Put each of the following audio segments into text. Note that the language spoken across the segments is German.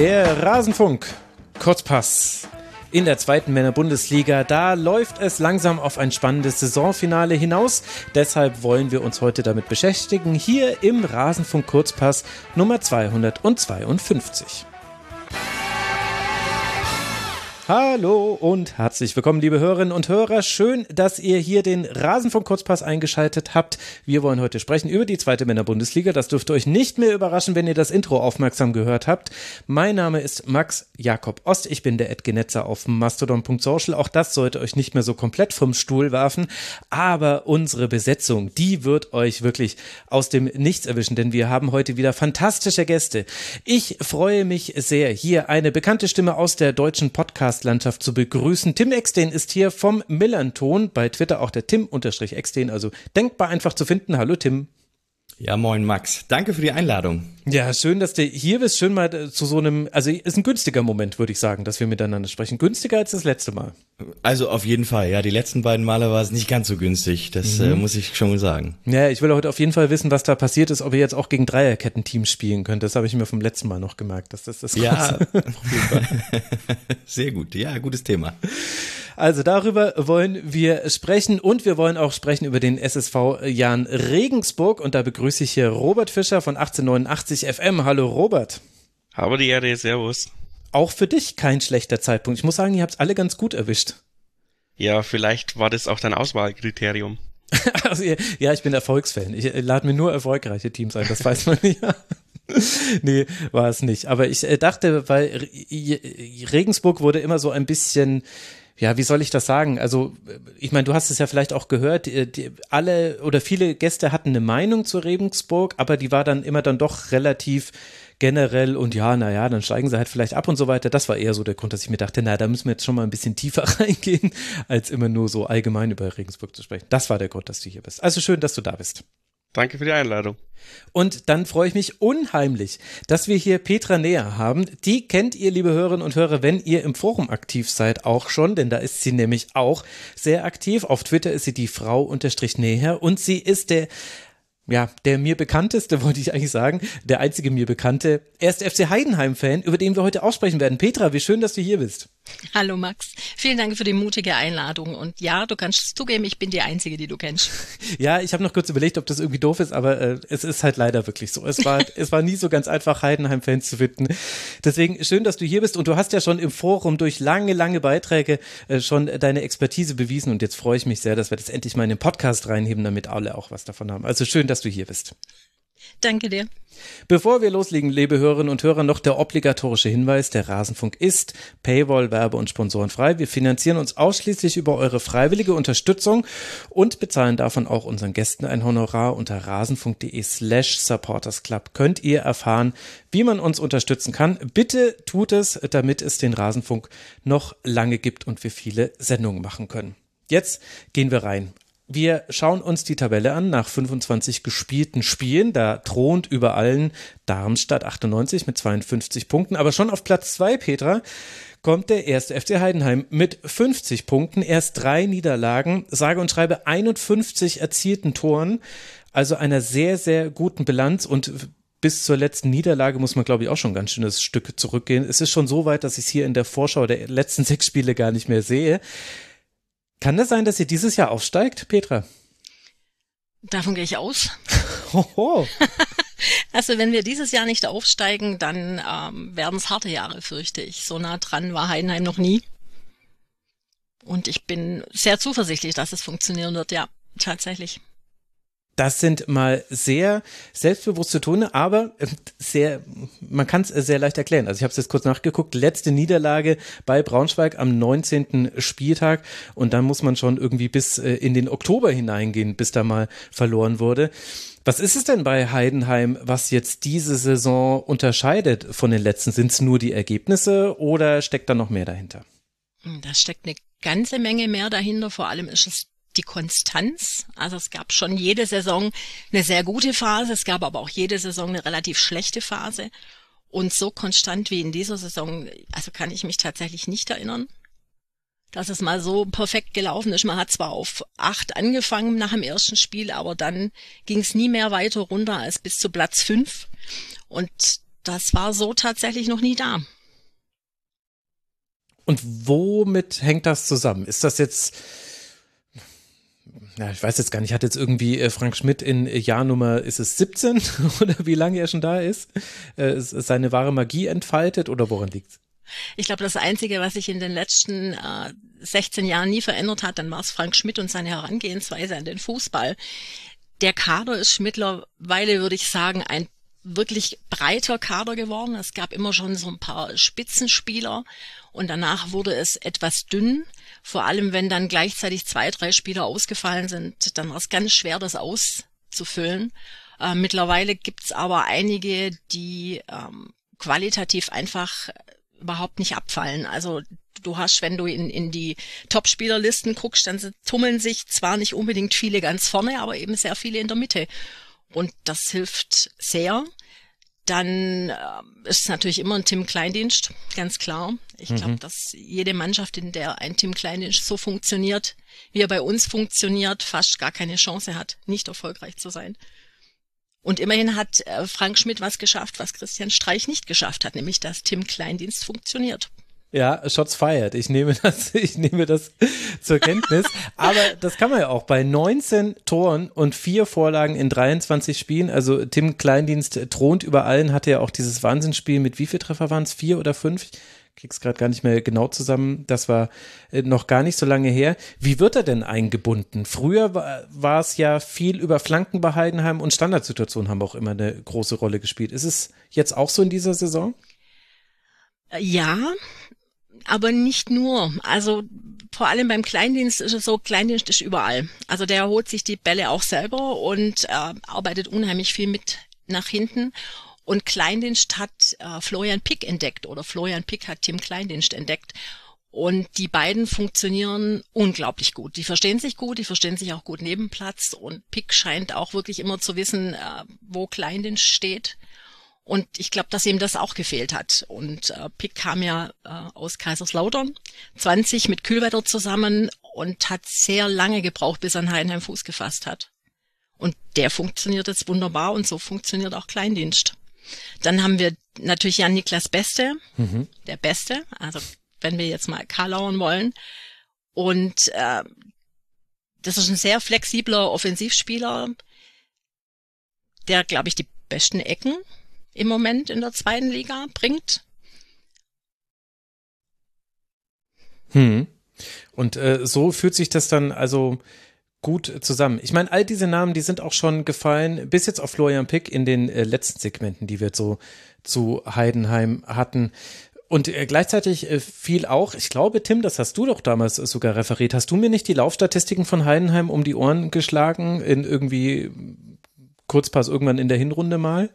Der Rasenfunk. Kurzpass. In der zweiten Männerbundesliga, da läuft es langsam auf ein spannendes Saisonfinale hinaus. Deshalb wollen wir uns heute damit beschäftigen, hier im Rasenfunk Kurzpass Nummer 252. Hallo und herzlich willkommen, liebe Hörerinnen und Hörer. Schön, dass ihr hier den Rasenfunk Kurzpass eingeschaltet habt. Wir wollen heute sprechen über die zweite Männerbundesliga. Das dürfte euch nicht mehr überraschen, wenn ihr das Intro aufmerksam gehört habt. Mein Name ist Max Jakob Ost. Ich bin der Edgenetzer auf mastodon.social. Auch das sollte euch nicht mehr so komplett vom Stuhl werfen. Aber unsere Besetzung, die wird euch wirklich aus dem Nichts erwischen, denn wir haben heute wieder fantastische Gäste. Ich freue mich sehr, hier eine bekannte Stimme aus der deutschen Podcast Podcast-Landschaft zu begrüßen. Tim Eckstein ist hier vom Millanton, bei Twitter auch der Tim-Eckstein, also denkbar einfach zu finden. Hallo Tim. Ja, moin Max. Danke für die Einladung. Ja, schön, dass du hier bist. Schön mal äh, zu so einem, also ist ein günstiger Moment, würde ich sagen, dass wir miteinander sprechen. Günstiger als das letzte Mal. Also auf jeden Fall. Ja, die letzten beiden Male war es nicht ganz so günstig. Das äh, mhm. äh, muss ich schon mal sagen. Ja, ich will heute auf jeden Fall wissen, was da passiert ist, ob ihr jetzt auch gegen Dreierketten-Teams spielen könnt. Das habe ich mir vom letzten Mal noch gemerkt. Dass das das ja, auf jeden Fall. Sehr gut. Ja, gutes Thema. Also darüber wollen wir sprechen und wir wollen auch sprechen über den SSV Jan Regensburg und da begrüße ich hier Robert Fischer von 1889 FM. Hallo Robert. Habe die Erde, Servus. Auch für dich kein schlechter Zeitpunkt. Ich muss sagen, ihr habt es alle ganz gut erwischt. Ja, vielleicht war das auch dein Auswahlkriterium. also, ja, ich bin Erfolgsfan. Ich äh, lade mir nur erfolgreiche Teams ein, das weiß man ja. nee, war es nicht. Aber ich äh, dachte, weil Regensburg wurde immer so ein bisschen ja, wie soll ich das sagen? Also, ich meine, du hast es ja vielleicht auch gehört, die, die, alle oder viele Gäste hatten eine Meinung zu Regensburg, aber die war dann immer dann doch relativ generell und ja, naja, dann steigen sie halt vielleicht ab und so weiter. Das war eher so der Grund, dass ich mir dachte, na, da müssen wir jetzt schon mal ein bisschen tiefer reingehen, als immer nur so allgemein über Regensburg zu sprechen. Das war der Grund, dass du hier bist. Also schön, dass du da bist. Danke für die Einladung. Und dann freue ich mich unheimlich, dass wir hier Petra Näher haben. Die kennt ihr, liebe Hörerinnen und Hörer, wenn ihr im Forum aktiv seid, auch schon, denn da ist sie nämlich auch sehr aktiv. Auf Twitter ist sie die Frau unterstrich Näher und sie ist der ja, der mir bekannteste, wollte ich eigentlich sagen, der einzige mir bekannte, erst FC Heidenheim-Fan, über den wir heute auch sprechen werden. Petra, wie schön, dass du hier bist. Hallo Max, vielen Dank für die mutige Einladung und ja, du kannst zugeben, ich bin die Einzige, die du kennst. Ja, ich habe noch kurz überlegt, ob das irgendwie doof ist, aber äh, es ist halt leider wirklich so. Es war, es war nie so ganz einfach, Heidenheim-Fans zu finden. Deswegen schön, dass du hier bist und du hast ja schon im Forum durch lange, lange Beiträge äh, schon deine Expertise bewiesen und jetzt freue ich mich sehr, dass wir das endlich mal in den Podcast reinheben, damit alle auch was davon haben. Also schön, dass du hier bist. Danke dir. Bevor wir loslegen, liebe Hörerinnen und Hörer, noch der obligatorische Hinweis, der Rasenfunk ist Paywall, Werbe und Sponsoren frei. Wir finanzieren uns ausschließlich über eure freiwillige Unterstützung und bezahlen davon auch unseren Gästen ein Honorar unter rasenfunk.de slash supportersclub. Könnt ihr erfahren, wie man uns unterstützen kann. Bitte tut es, damit es den Rasenfunk noch lange gibt und wir viele Sendungen machen können. Jetzt gehen wir rein. Wir schauen uns die Tabelle an nach 25 gespielten Spielen. Da thront über allen Darmstadt 98 mit 52 Punkten. Aber schon auf Platz zwei, Petra, kommt der erste FC Heidenheim mit 50 Punkten. Erst drei Niederlagen, sage und schreibe 51 erzielten Toren. Also einer sehr, sehr guten Bilanz und bis zur letzten Niederlage muss man, glaube ich, auch schon ein ganz schönes Stück zurückgehen. Es ist schon so weit, dass ich es hier in der Vorschau der letzten sechs Spiele gar nicht mehr sehe. Kann das sein, dass ihr dieses Jahr aufsteigt, Petra? Davon gehe ich aus. Hoho. also wenn wir dieses Jahr nicht aufsteigen, dann ähm, werden es harte Jahre, fürchte ich. So nah dran war Heidenheim noch nie. Und ich bin sehr zuversichtlich, dass es funktionieren wird, ja, tatsächlich. Das sind mal sehr selbstbewusste Tone, aber äh, sehr, man kann es sehr leicht erklären. Also ich habe es jetzt kurz nachgeguckt, letzte Niederlage bei Braunschweig am 19. Spieltag und dann muss man schon irgendwie bis äh, in den Oktober hineingehen, bis da mal verloren wurde. Was ist es denn bei Heidenheim, was jetzt diese Saison unterscheidet von den letzten? Sind es nur die Ergebnisse oder steckt da noch mehr dahinter? Da steckt eine ganze Menge mehr dahinter. Vor allem ist es die Konstanz. Also es gab schon jede Saison eine sehr gute Phase, es gab aber auch jede Saison eine relativ schlechte Phase. Und so konstant wie in dieser Saison, also kann ich mich tatsächlich nicht erinnern, dass es mal so perfekt gelaufen ist. Man hat zwar auf acht angefangen nach dem ersten Spiel, aber dann ging es nie mehr weiter runter als bis zu Platz fünf. Und Das war so tatsächlich noch nie da. Und womit hängt das zusammen? Ist das jetzt, na, ich weiß jetzt gar nicht, hat jetzt irgendwie äh, Frank Schmidt in Jahrnummer, ist es 17 oder wie lange er schon da ist, äh, seine wahre Magie entfaltet oder woran liegt's? Ich glaube, das Einzige, was sich in den letzten äh, 16 Jahren nie verändert hat, dann war es Frank Schmidt und seine Herangehensweise an den Fußball. Der Kader ist mittlerweile, würde ich sagen, ein wirklich breiter Kader geworden. Es gab immer schon so ein paar Spitzenspieler und danach wurde es etwas dünn. Vor allem, wenn dann gleichzeitig zwei, drei Spieler ausgefallen sind, dann war es ganz schwer, das auszufüllen. Äh, mittlerweile gibt's aber einige, die ähm, qualitativ einfach überhaupt nicht abfallen. Also du hast, wenn du in, in die Top-Spielerlisten guckst, dann tummeln sich zwar nicht unbedingt viele ganz vorne, aber eben sehr viele in der Mitte. Und das hilft sehr. Dann äh, ist es natürlich immer ein Team Kleindienst, ganz klar. Ich mhm. glaube, dass jede Mannschaft, in der ein Team Kleindienst so funktioniert, wie er bei uns funktioniert, fast gar keine Chance hat, nicht erfolgreich zu sein. Und immerhin hat äh, Frank Schmidt was geschafft, was Christian Streich nicht geschafft hat, nämlich dass Tim Kleindienst funktioniert. Ja, Shots fired. Ich nehme das, ich nehme das zur Kenntnis. Aber das kann man ja auch bei 19 Toren und vier Vorlagen in 23 Spielen. Also Tim Kleindienst thront über allen, hatte ja auch dieses Wahnsinnsspiel mit wie viel Treffer waren es? Vier oder fünf? krieg's gerade gar nicht mehr genau zusammen. Das war äh, noch gar nicht so lange her. Wie wird er denn eingebunden? Früher war, es ja viel über Flanken bei Heidenheim und Standardsituationen haben auch immer eine große Rolle gespielt. Ist es jetzt auch so in dieser Saison? Ja, aber nicht nur. Also vor allem beim Kleindienst ist es so, Kleindienst ist überall. Also der holt sich die Bälle auch selber und äh, arbeitet unheimlich viel mit nach hinten. Und Kleindienst hat äh, Florian Pick entdeckt oder Florian Pick hat Tim Kleindienst entdeckt. Und die beiden funktionieren unglaublich gut. Die verstehen sich gut, die verstehen sich auch gut neben Platz. Und Pick scheint auch wirklich immer zu wissen, äh, wo Kleindienst steht. Und ich glaube, dass ihm das auch gefehlt hat. Und äh, Pick kam ja äh, aus Kaiserslautern, 20 mit Kühlwetter zusammen und hat sehr lange gebraucht, bis er an Heidenheim Fuß gefasst hat. Und der funktioniert jetzt wunderbar und so funktioniert auch Kleindienst. Dann haben wir natürlich Jan Niklas Beste, mhm. der Beste, also wenn wir jetzt mal Karlauern wollen. Und äh, das ist ein sehr flexibler Offensivspieler, der, glaube ich, die besten Ecken im Moment in der zweiten Liga bringt. Hm. Und äh, so fühlt sich das dann also gut zusammen. Ich meine, all diese Namen, die sind auch schon gefallen, bis jetzt auf Florian Pick in den äh, letzten Segmenten, die wir so zu Heidenheim hatten. Und äh, gleichzeitig äh, fiel auch, ich glaube, Tim, das hast du doch damals sogar referiert. Hast du mir nicht die Laufstatistiken von Heidenheim um die Ohren geschlagen in irgendwie Kurzpass irgendwann in der Hinrunde mal?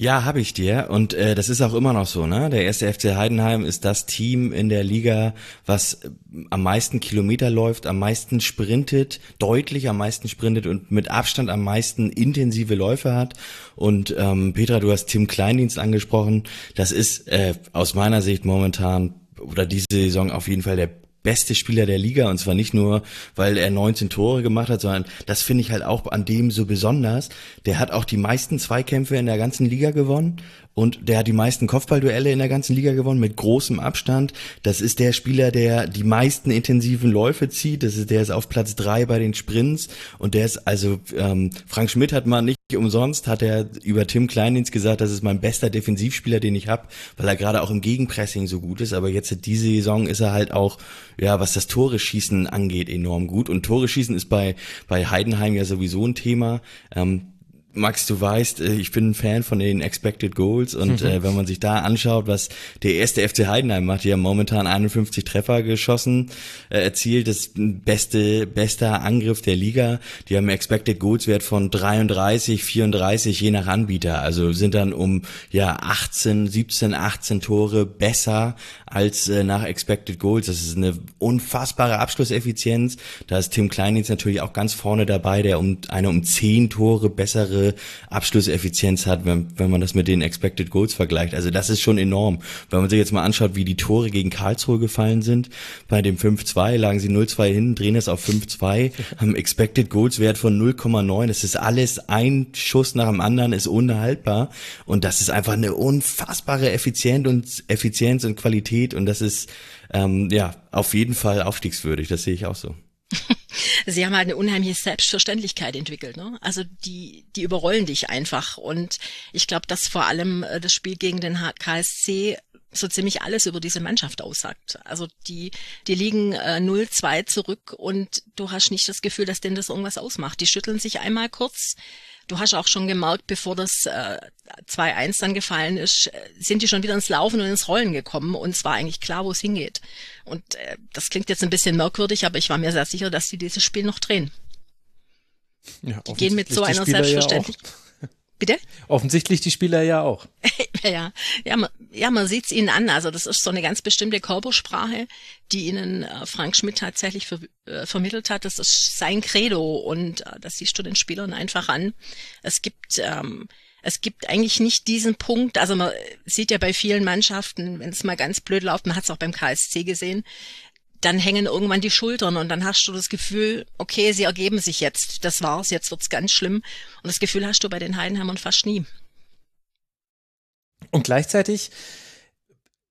Ja, habe ich dir. Und äh, das ist auch immer noch so, ne? Der erste FC Heidenheim ist das Team in der Liga, was äh, am meisten Kilometer läuft, am meisten sprintet, deutlich am meisten sprintet und mit Abstand am meisten intensive Läufe hat. Und ähm, Petra, du hast Tim Kleindienst angesprochen. Das ist äh, aus meiner Sicht momentan oder diese Saison auf jeden Fall der beste Spieler der Liga und zwar nicht nur, weil er 19 Tore gemacht hat, sondern das finde ich halt auch an dem so besonders. Der hat auch die meisten Zweikämpfe in der ganzen Liga gewonnen und der hat die meisten Kopfballduelle in der ganzen Liga gewonnen mit großem Abstand. Das ist der Spieler, der die meisten intensiven Läufe zieht. Das ist der ist auf Platz drei bei den Sprints und der ist also ähm, Frank Schmidt hat mal nicht umsonst hat er über Tim Kleindienst gesagt, das ist mein bester Defensivspieler, den ich habe, weil er gerade auch im Gegenpressing so gut ist. Aber jetzt diese Saison ist er halt auch ja, was das Tore schießen angeht, enorm gut. Und Tore schießen ist bei bei Heidenheim ja sowieso ein Thema. Ähm, Max, du weißt, äh, ich bin ein Fan von den Expected Goals und mhm. äh, wenn man sich da anschaut, was der erste FC Heidenheim macht, die haben momentan 51 Treffer geschossen, äh, erzielt, das beste, bester Angriff der Liga. Die haben Expected Goals Wert von 33, 34, je nach Anbieter. Also sind dann um ja 18, 17, 18 Tore besser als äh, nach Expected Goals. Das ist eine unfassbare Abschlusseffizienz. Da ist Tim Kleindienst natürlich auch ganz vorne dabei, der um eine um 10 Tore bessere bessere Abschlusseffizienz hat, wenn, wenn man das mit den Expected Goals vergleicht. Also das ist schon enorm. Wenn man sich jetzt mal anschaut, wie die Tore gegen Karlsruhe gefallen sind, bei dem 5-2 lagen sie 0-2 hin, drehen es auf 5-2, haben Expected Goals Wert von 0,9. Das ist alles ein Schuss nach dem anderen, ist unhaltbar. Und das ist einfach eine unfassbare Effizienz und Effizienz und Qualität. Und das ist ähm, ja auf jeden Fall aufstiegswürdig. Das sehe ich auch so. Sie haben halt eine unheimliche Selbstverständlichkeit entwickelt. Ne? Also die, die überrollen dich einfach. Und ich glaube, dass vor allem äh, das Spiel gegen den KSC so ziemlich alles über diese Mannschaft aussagt. Also die, die liegen äh, 0-2 zurück und du hast nicht das Gefühl, dass denen das irgendwas ausmacht. Die schütteln sich einmal kurz, Du hast auch schon gemerkt, bevor das äh, 2-1 dann gefallen ist, äh, sind die schon wieder ins Laufen und ins Rollen gekommen und es war eigentlich klar, wo es hingeht. Und äh, das klingt jetzt ein bisschen merkwürdig, aber ich war mir sehr sicher, dass sie dieses Spiel noch drehen. Ja, die gehen mit so einer Selbstverständlichkeit. Ja Bitte? Offensichtlich die Spieler ja auch. ja, ja, man, ja, man sieht's ihnen an. Also das ist so eine ganz bestimmte Körpersprache, die ihnen äh, Frank Schmidt tatsächlich ver äh, vermittelt hat. Das ist sein Credo und äh, das siehst du den Spielern einfach an. Es gibt ähm, es gibt eigentlich nicht diesen Punkt, also man sieht ja bei vielen Mannschaften, wenn es mal ganz blöd läuft, man hat es auch beim KSC gesehen, dann hängen irgendwann die Schultern und dann hast du das Gefühl, okay, sie ergeben sich jetzt, das war's, jetzt wird's ganz schlimm. Und das Gefühl hast du bei den Heidenheimern fast nie. Und gleichzeitig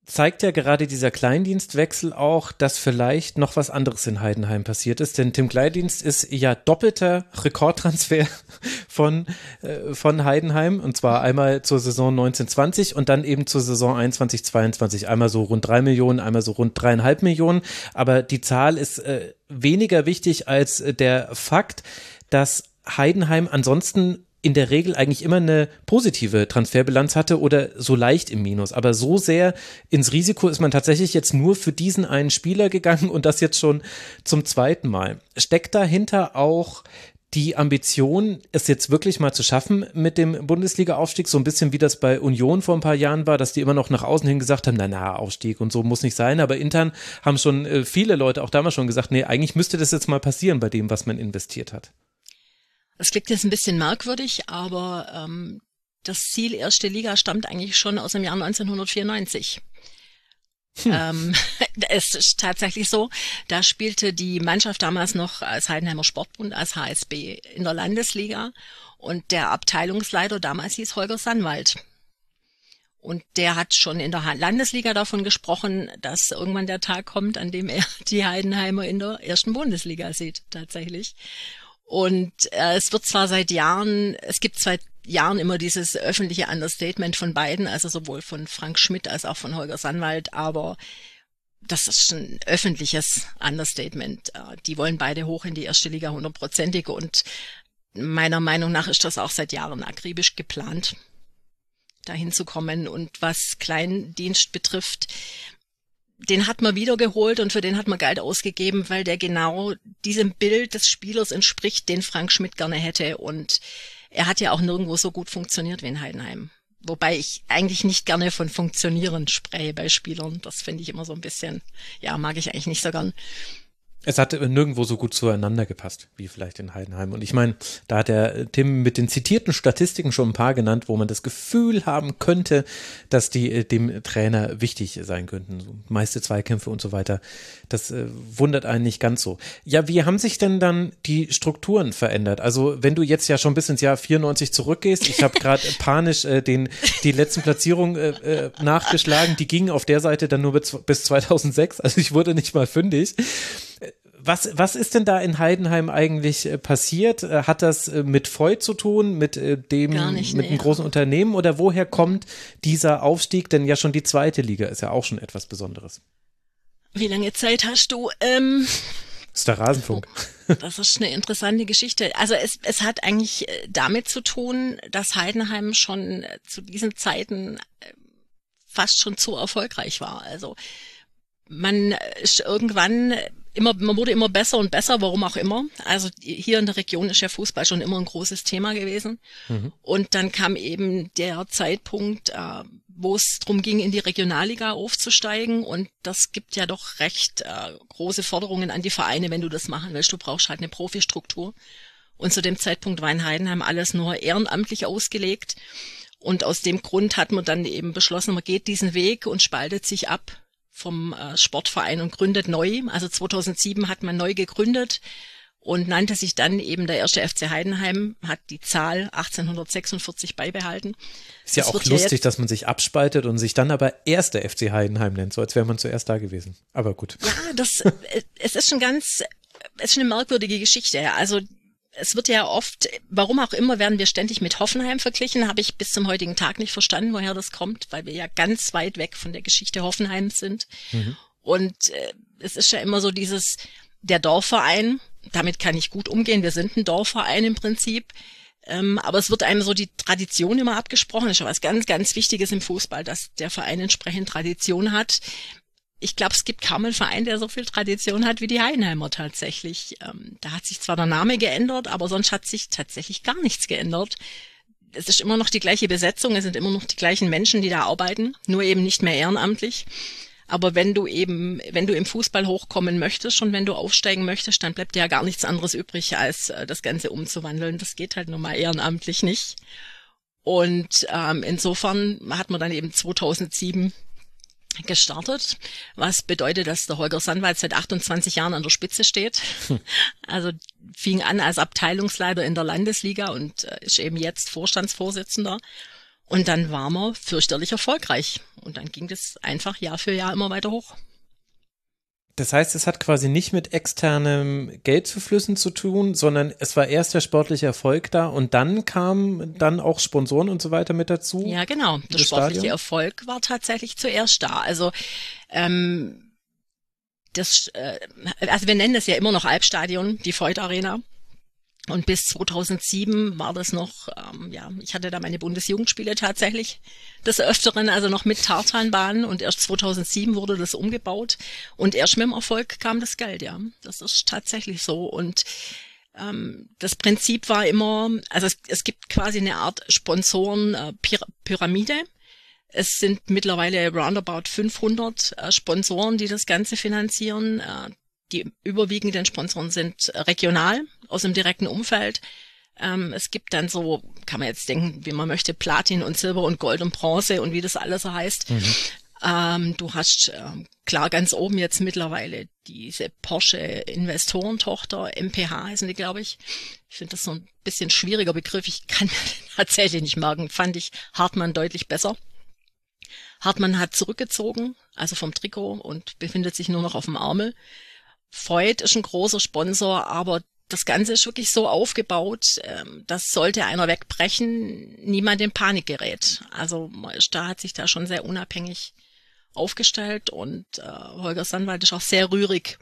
zeigt ja gerade dieser Kleindienstwechsel auch, dass vielleicht noch was anderes in Heidenheim passiert ist. Denn Tim Kleindienst ist ja doppelter Rekordtransfer von, äh, von Heidenheim. Und zwar einmal zur Saison 1920 und dann eben zur Saison 21, 22. Einmal so rund drei Millionen, einmal so rund dreieinhalb Millionen. Aber die Zahl ist äh, weniger wichtig als der Fakt, dass Heidenheim ansonsten in der Regel eigentlich immer eine positive Transferbilanz hatte oder so leicht im Minus. Aber so sehr ins Risiko ist man tatsächlich jetzt nur für diesen einen Spieler gegangen und das jetzt schon zum zweiten Mal. Steckt dahinter auch die Ambition, es jetzt wirklich mal zu schaffen mit dem Bundesliga-Aufstieg, so ein bisschen wie das bei Union vor ein paar Jahren war, dass die immer noch nach außen hin gesagt haben, na na, Aufstieg und so muss nicht sein, aber intern haben schon äh, viele Leute auch damals schon gesagt, nee, eigentlich müsste das jetzt mal passieren bei dem, was man investiert hat. Das klingt jetzt ein bisschen merkwürdig, aber ähm, das Ziel erste Liga stammt eigentlich schon aus dem Jahr 1994. Hm. Ähm, es ist tatsächlich so, da spielte die Mannschaft damals noch als Heidenheimer Sportbund, als HSB in der Landesliga und der Abteilungsleiter damals hieß Holger Sannwald. Und der hat schon in der Landesliga davon gesprochen, dass irgendwann der Tag kommt, an dem er die Heidenheimer in der ersten Bundesliga sieht, tatsächlich. Und äh, es wird zwar seit Jahren, es gibt seit Jahren immer dieses öffentliche Understatement von beiden, also sowohl von Frank Schmidt als auch von Holger Sandwald, aber das ist ein öffentliches Understatement. Äh, die wollen beide hoch in die erste Liga hundertprozentig und meiner Meinung nach ist das auch seit Jahren akribisch geplant, dahin zu kommen. Und was Kleindienst betrifft, den hat man wiedergeholt und für den hat man Geld ausgegeben, weil der genau diesem Bild des Spielers entspricht, den Frank Schmidt gerne hätte. Und er hat ja auch nirgendwo so gut funktioniert wie in Heidenheim. Wobei ich eigentlich nicht gerne von Funktionieren spreche bei Spielern. Das finde ich immer so ein bisschen, ja, mag ich eigentlich nicht so gern. Es hat nirgendwo so gut zueinander gepasst, wie vielleicht in Heidenheim. Und ich meine, da hat der Tim mit den zitierten Statistiken schon ein paar genannt, wo man das Gefühl haben könnte, dass die äh, dem Trainer wichtig sein könnten. So meiste Zweikämpfe und so weiter. Das äh, wundert einen nicht ganz so. Ja, wie haben sich denn dann die Strukturen verändert? Also, wenn du jetzt ja schon bis ins Jahr 94 zurückgehst, ich habe gerade panisch äh, den, die letzten Platzierungen äh, äh, nachgeschlagen, die gingen auf der Seite dann nur bis, bis 2006, also ich wurde nicht mal fündig was, was ist denn da in Heidenheim eigentlich äh, passiert? Äh, hat das äh, mit Voigt zu tun, mit dem, nicht, mit nee. einem großen Unternehmen oder woher kommt dieser Aufstieg? Denn ja schon die zweite Liga ist ja auch schon etwas Besonderes. Wie lange Zeit hast du? Ähm, das ist der Rasenfunk. Oh, das ist eine interessante Geschichte. Also es, es hat eigentlich damit zu tun, dass Heidenheim schon zu diesen Zeiten fast schon zu erfolgreich war. Also man ist irgendwann immer, man wurde immer besser und besser, warum auch immer. Also hier in der Region ist ja Fußball schon immer ein großes Thema gewesen. Mhm. Und dann kam eben der Zeitpunkt, äh, wo es darum ging, in die Regionalliga aufzusteigen. Und das gibt ja doch recht äh, große Forderungen an die Vereine, wenn du das machen willst. Du brauchst halt eine Profistruktur. Und zu dem Zeitpunkt war in Heidenheim alles nur ehrenamtlich ausgelegt. Und aus dem Grund hat man dann eben beschlossen, man geht diesen Weg und spaltet sich ab vom äh, Sportverein und gründet neu. Also 2007 hat man neu gegründet und nannte sich dann eben der erste FC Heidenheim, hat die Zahl 1846 beibehalten. Ist ja das auch lustig, ja dass man sich abspaltet und sich dann aber erster FC Heidenheim nennt, so als wäre man zuerst da gewesen. Aber gut. Ja, das, äh, es ist schon ganz, es ist schon eine merkwürdige Geschichte. Also es wird ja oft, warum auch immer, werden wir ständig mit Hoffenheim verglichen. Habe ich bis zum heutigen Tag nicht verstanden, woher das kommt, weil wir ja ganz weit weg von der Geschichte Hoffenheims sind. Mhm. Und äh, es ist ja immer so dieses, der Dorfverein, damit kann ich gut umgehen. Wir sind ein Dorfverein im Prinzip. Ähm, aber es wird einem so die Tradition immer abgesprochen. Das ist ja was ganz, ganz Wichtiges im Fußball, dass der Verein entsprechend Tradition hat ich glaube, es gibt kaum einen Verein, der so viel Tradition hat wie die Heidenheimer tatsächlich. Ähm, da hat sich zwar der Name geändert, aber sonst hat sich tatsächlich gar nichts geändert. Es ist immer noch die gleiche Besetzung, es sind immer noch die gleichen Menschen, die da arbeiten, nur eben nicht mehr ehrenamtlich. Aber wenn du eben, wenn du im Fußball hochkommen möchtest und wenn du aufsteigen möchtest, dann bleibt dir ja gar nichts anderes übrig, als äh, das Ganze umzuwandeln. Das geht halt nun mal ehrenamtlich nicht. Und ähm, insofern hat man dann eben 2007 gestartet, was bedeutet, dass der Holger Sandwald seit 28 Jahren an der Spitze steht. Hm. Also fing an als Abteilungsleiter in der Landesliga und äh, ist eben jetzt Vorstandsvorsitzender. Und dann war man fürchterlich erfolgreich. Und dann ging das einfach Jahr für Jahr immer weiter hoch. Das heißt, es hat quasi nicht mit externem Geldzuflüssen zu tun, sondern es war erst der sportliche Erfolg da und dann kamen dann auch Sponsoren und so weiter mit dazu. Ja, genau. Der sportliche Stadion. Erfolg war tatsächlich zuerst da. Also ähm, das, äh, also wir nennen das ja immer noch Albstadion, die Freud Arena. Und bis 2007 war das noch, ähm, ja, ich hatte da meine Bundesjugendspiele tatsächlich des Öfteren, also noch mit Tartanbahn und erst 2007 wurde das umgebaut und erst mit dem Erfolg kam das Geld, ja. Das ist tatsächlich so und ähm, das Prinzip war immer, also es, es gibt quasi eine Art Sponsoren-Pyramide. Äh, es sind mittlerweile roundabout 500 äh, Sponsoren, die das Ganze finanzieren. Äh, die überwiegenden Sponsoren sind regional aus dem direkten Umfeld. Ähm, es gibt dann so, kann man jetzt denken, wie man möchte, Platin und Silber und Gold und Bronze und wie das alles so heißt. Mhm. Ähm, du hast ähm, klar ganz oben jetzt mittlerweile diese Porsche Investorentochter, MPH heißen die, glaube ich. Ich finde das so ein bisschen schwieriger Begriff. Ich kann tatsächlich nicht merken. Fand ich Hartmann deutlich besser. Hartmann hat zurückgezogen, also vom Trikot und befindet sich nur noch auf dem Armel. Freud ist ein großer Sponsor, aber das Ganze ist wirklich so aufgebaut, ähm, dass sollte einer wegbrechen, niemand in Panik gerät. Also da hat sich da schon sehr unabhängig aufgestellt und äh, Holger Sandwald ist auch sehr rührig,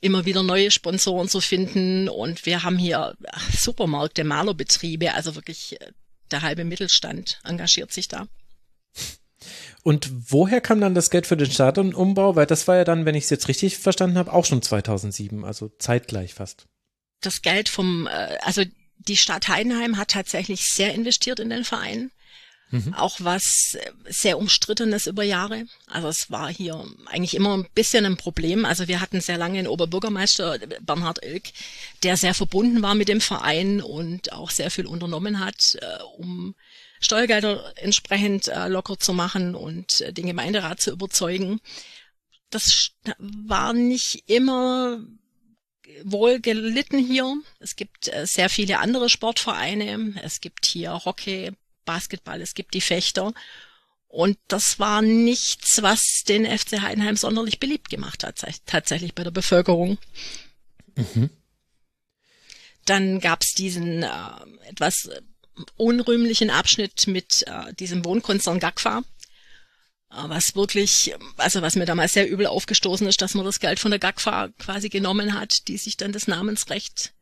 immer wieder neue Sponsoren zu finden. Und wir haben hier Supermärkte, Malerbetriebe, also wirklich äh, der halbe Mittelstand engagiert sich da. Und woher kam dann das Geld für den Stadionumbau? Weil das war ja dann, wenn ich es jetzt richtig verstanden habe, auch schon 2007, also zeitgleich fast. Das Geld vom, äh, also die Stadt Heidenheim hat tatsächlich sehr investiert in den Verein. Mhm. Auch was sehr umstrittenes über Jahre. Also es war hier eigentlich immer ein bisschen ein Problem. Also wir hatten sehr lange einen Oberbürgermeister, Bernhard Ilk, der sehr verbunden war mit dem Verein und auch sehr viel unternommen hat, äh, um Steuergelder entsprechend äh, locker zu machen und äh, den Gemeinderat zu überzeugen. Das war nicht immer wohl gelitten hier. Es gibt äh, sehr viele andere Sportvereine. Es gibt hier Hockey, Basketball, es gibt die Fechter. Und das war nichts, was den FC Heidenheim sonderlich beliebt gemacht hat, tatsächlich bei der Bevölkerung. Mhm. Dann gab's diesen äh, etwas unrühmlichen Abschnitt mit äh, diesem Wohnkonzern GAGFA, äh, was wirklich, also was mir damals sehr übel aufgestoßen ist, dass man das Geld von der GAGFA quasi genommen hat, die sich dann das Namensrecht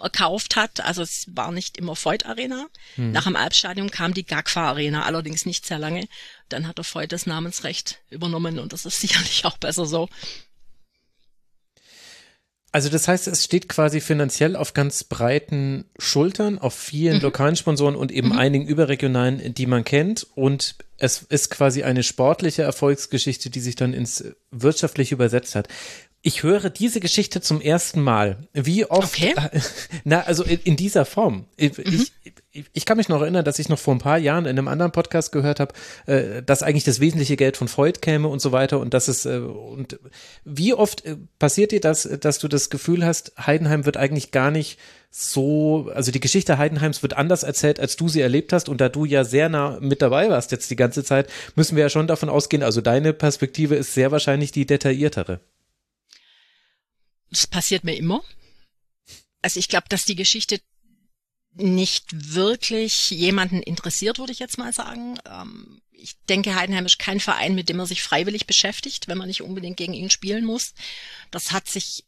erkauft hat. Also es war nicht immer Voigt Arena. Hm. Nach dem Albstadion kam die GAGFA Arena, allerdings nicht sehr lange. Dann hat der Voigt das Namensrecht übernommen und das ist sicherlich auch besser so. Also das heißt, es steht quasi finanziell auf ganz breiten Schultern, auf vielen mhm. lokalen Sponsoren und eben mhm. einigen überregionalen, die man kennt. Und es ist quasi eine sportliche Erfolgsgeschichte, die sich dann ins wirtschaftliche übersetzt hat. Ich höre diese Geschichte zum ersten Mal. Wie oft? Okay. Na, also in, in dieser Form. Ich, mhm. ich, ich, kann mich noch erinnern, dass ich noch vor ein paar Jahren in einem anderen Podcast gehört habe, äh, dass eigentlich das wesentliche Geld von Freud käme und so weiter und dass es äh, und wie oft äh, passiert dir das, dass du das Gefühl hast, Heidenheim wird eigentlich gar nicht so, also die Geschichte Heidenheims wird anders erzählt, als du sie erlebt hast und da du ja sehr nah mit dabei warst jetzt die ganze Zeit, müssen wir ja schon davon ausgehen, also deine Perspektive ist sehr wahrscheinlich die detailliertere. Das passiert mir immer. Also ich glaube, dass die Geschichte nicht wirklich jemanden interessiert, würde ich jetzt mal sagen. Ähm, ich denke, Heidenheim ist kein Verein, mit dem man sich freiwillig beschäftigt, wenn man nicht unbedingt gegen ihn spielen muss. Das hat sich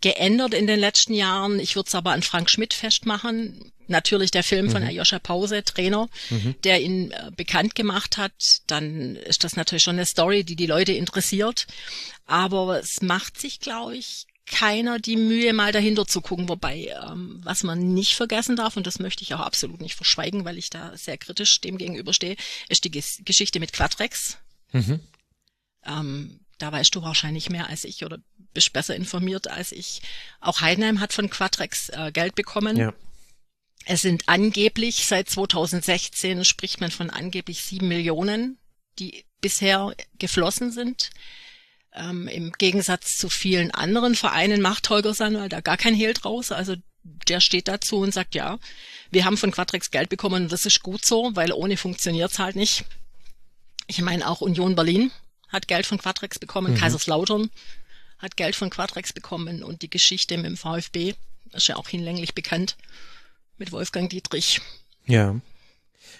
geändert in den letzten Jahren. Ich würde es aber an Frank Schmidt festmachen. Natürlich der Film mhm. von Ayosha Pause, Trainer, mhm. der ihn äh, bekannt gemacht hat. Dann ist das natürlich schon eine Story, die die Leute interessiert. Aber es macht sich, glaube ich, keiner die Mühe, mal dahinter zu gucken. Wobei, ähm, was man nicht vergessen darf, und das möchte ich auch absolut nicht verschweigen, weil ich da sehr kritisch dem gegenüberstehe, ist die Ges Geschichte mit Quatrex. Mhm. Ähm, da weißt du wahrscheinlich mehr als ich oder bist besser informiert als ich. Auch Heidenheim hat von Quatrex äh, Geld bekommen. Ja. Es sind angeblich, seit 2016 spricht man von angeblich sieben Millionen, die bisher geflossen sind. Ähm, Im Gegensatz zu vielen anderen Vereinen macht Holger Samuel da gar kein Hehl draus. Also der steht dazu und sagt, ja, wir haben von Quadrex Geld bekommen und das ist gut so, weil ohne funktioniert's halt nicht. Ich meine, auch Union Berlin hat Geld von Quadrex bekommen, mhm. Kaiserslautern hat Geld von Quadrex bekommen und die Geschichte mit dem VfB ist ja auch hinlänglich bekannt mit Wolfgang Dietrich. Ja.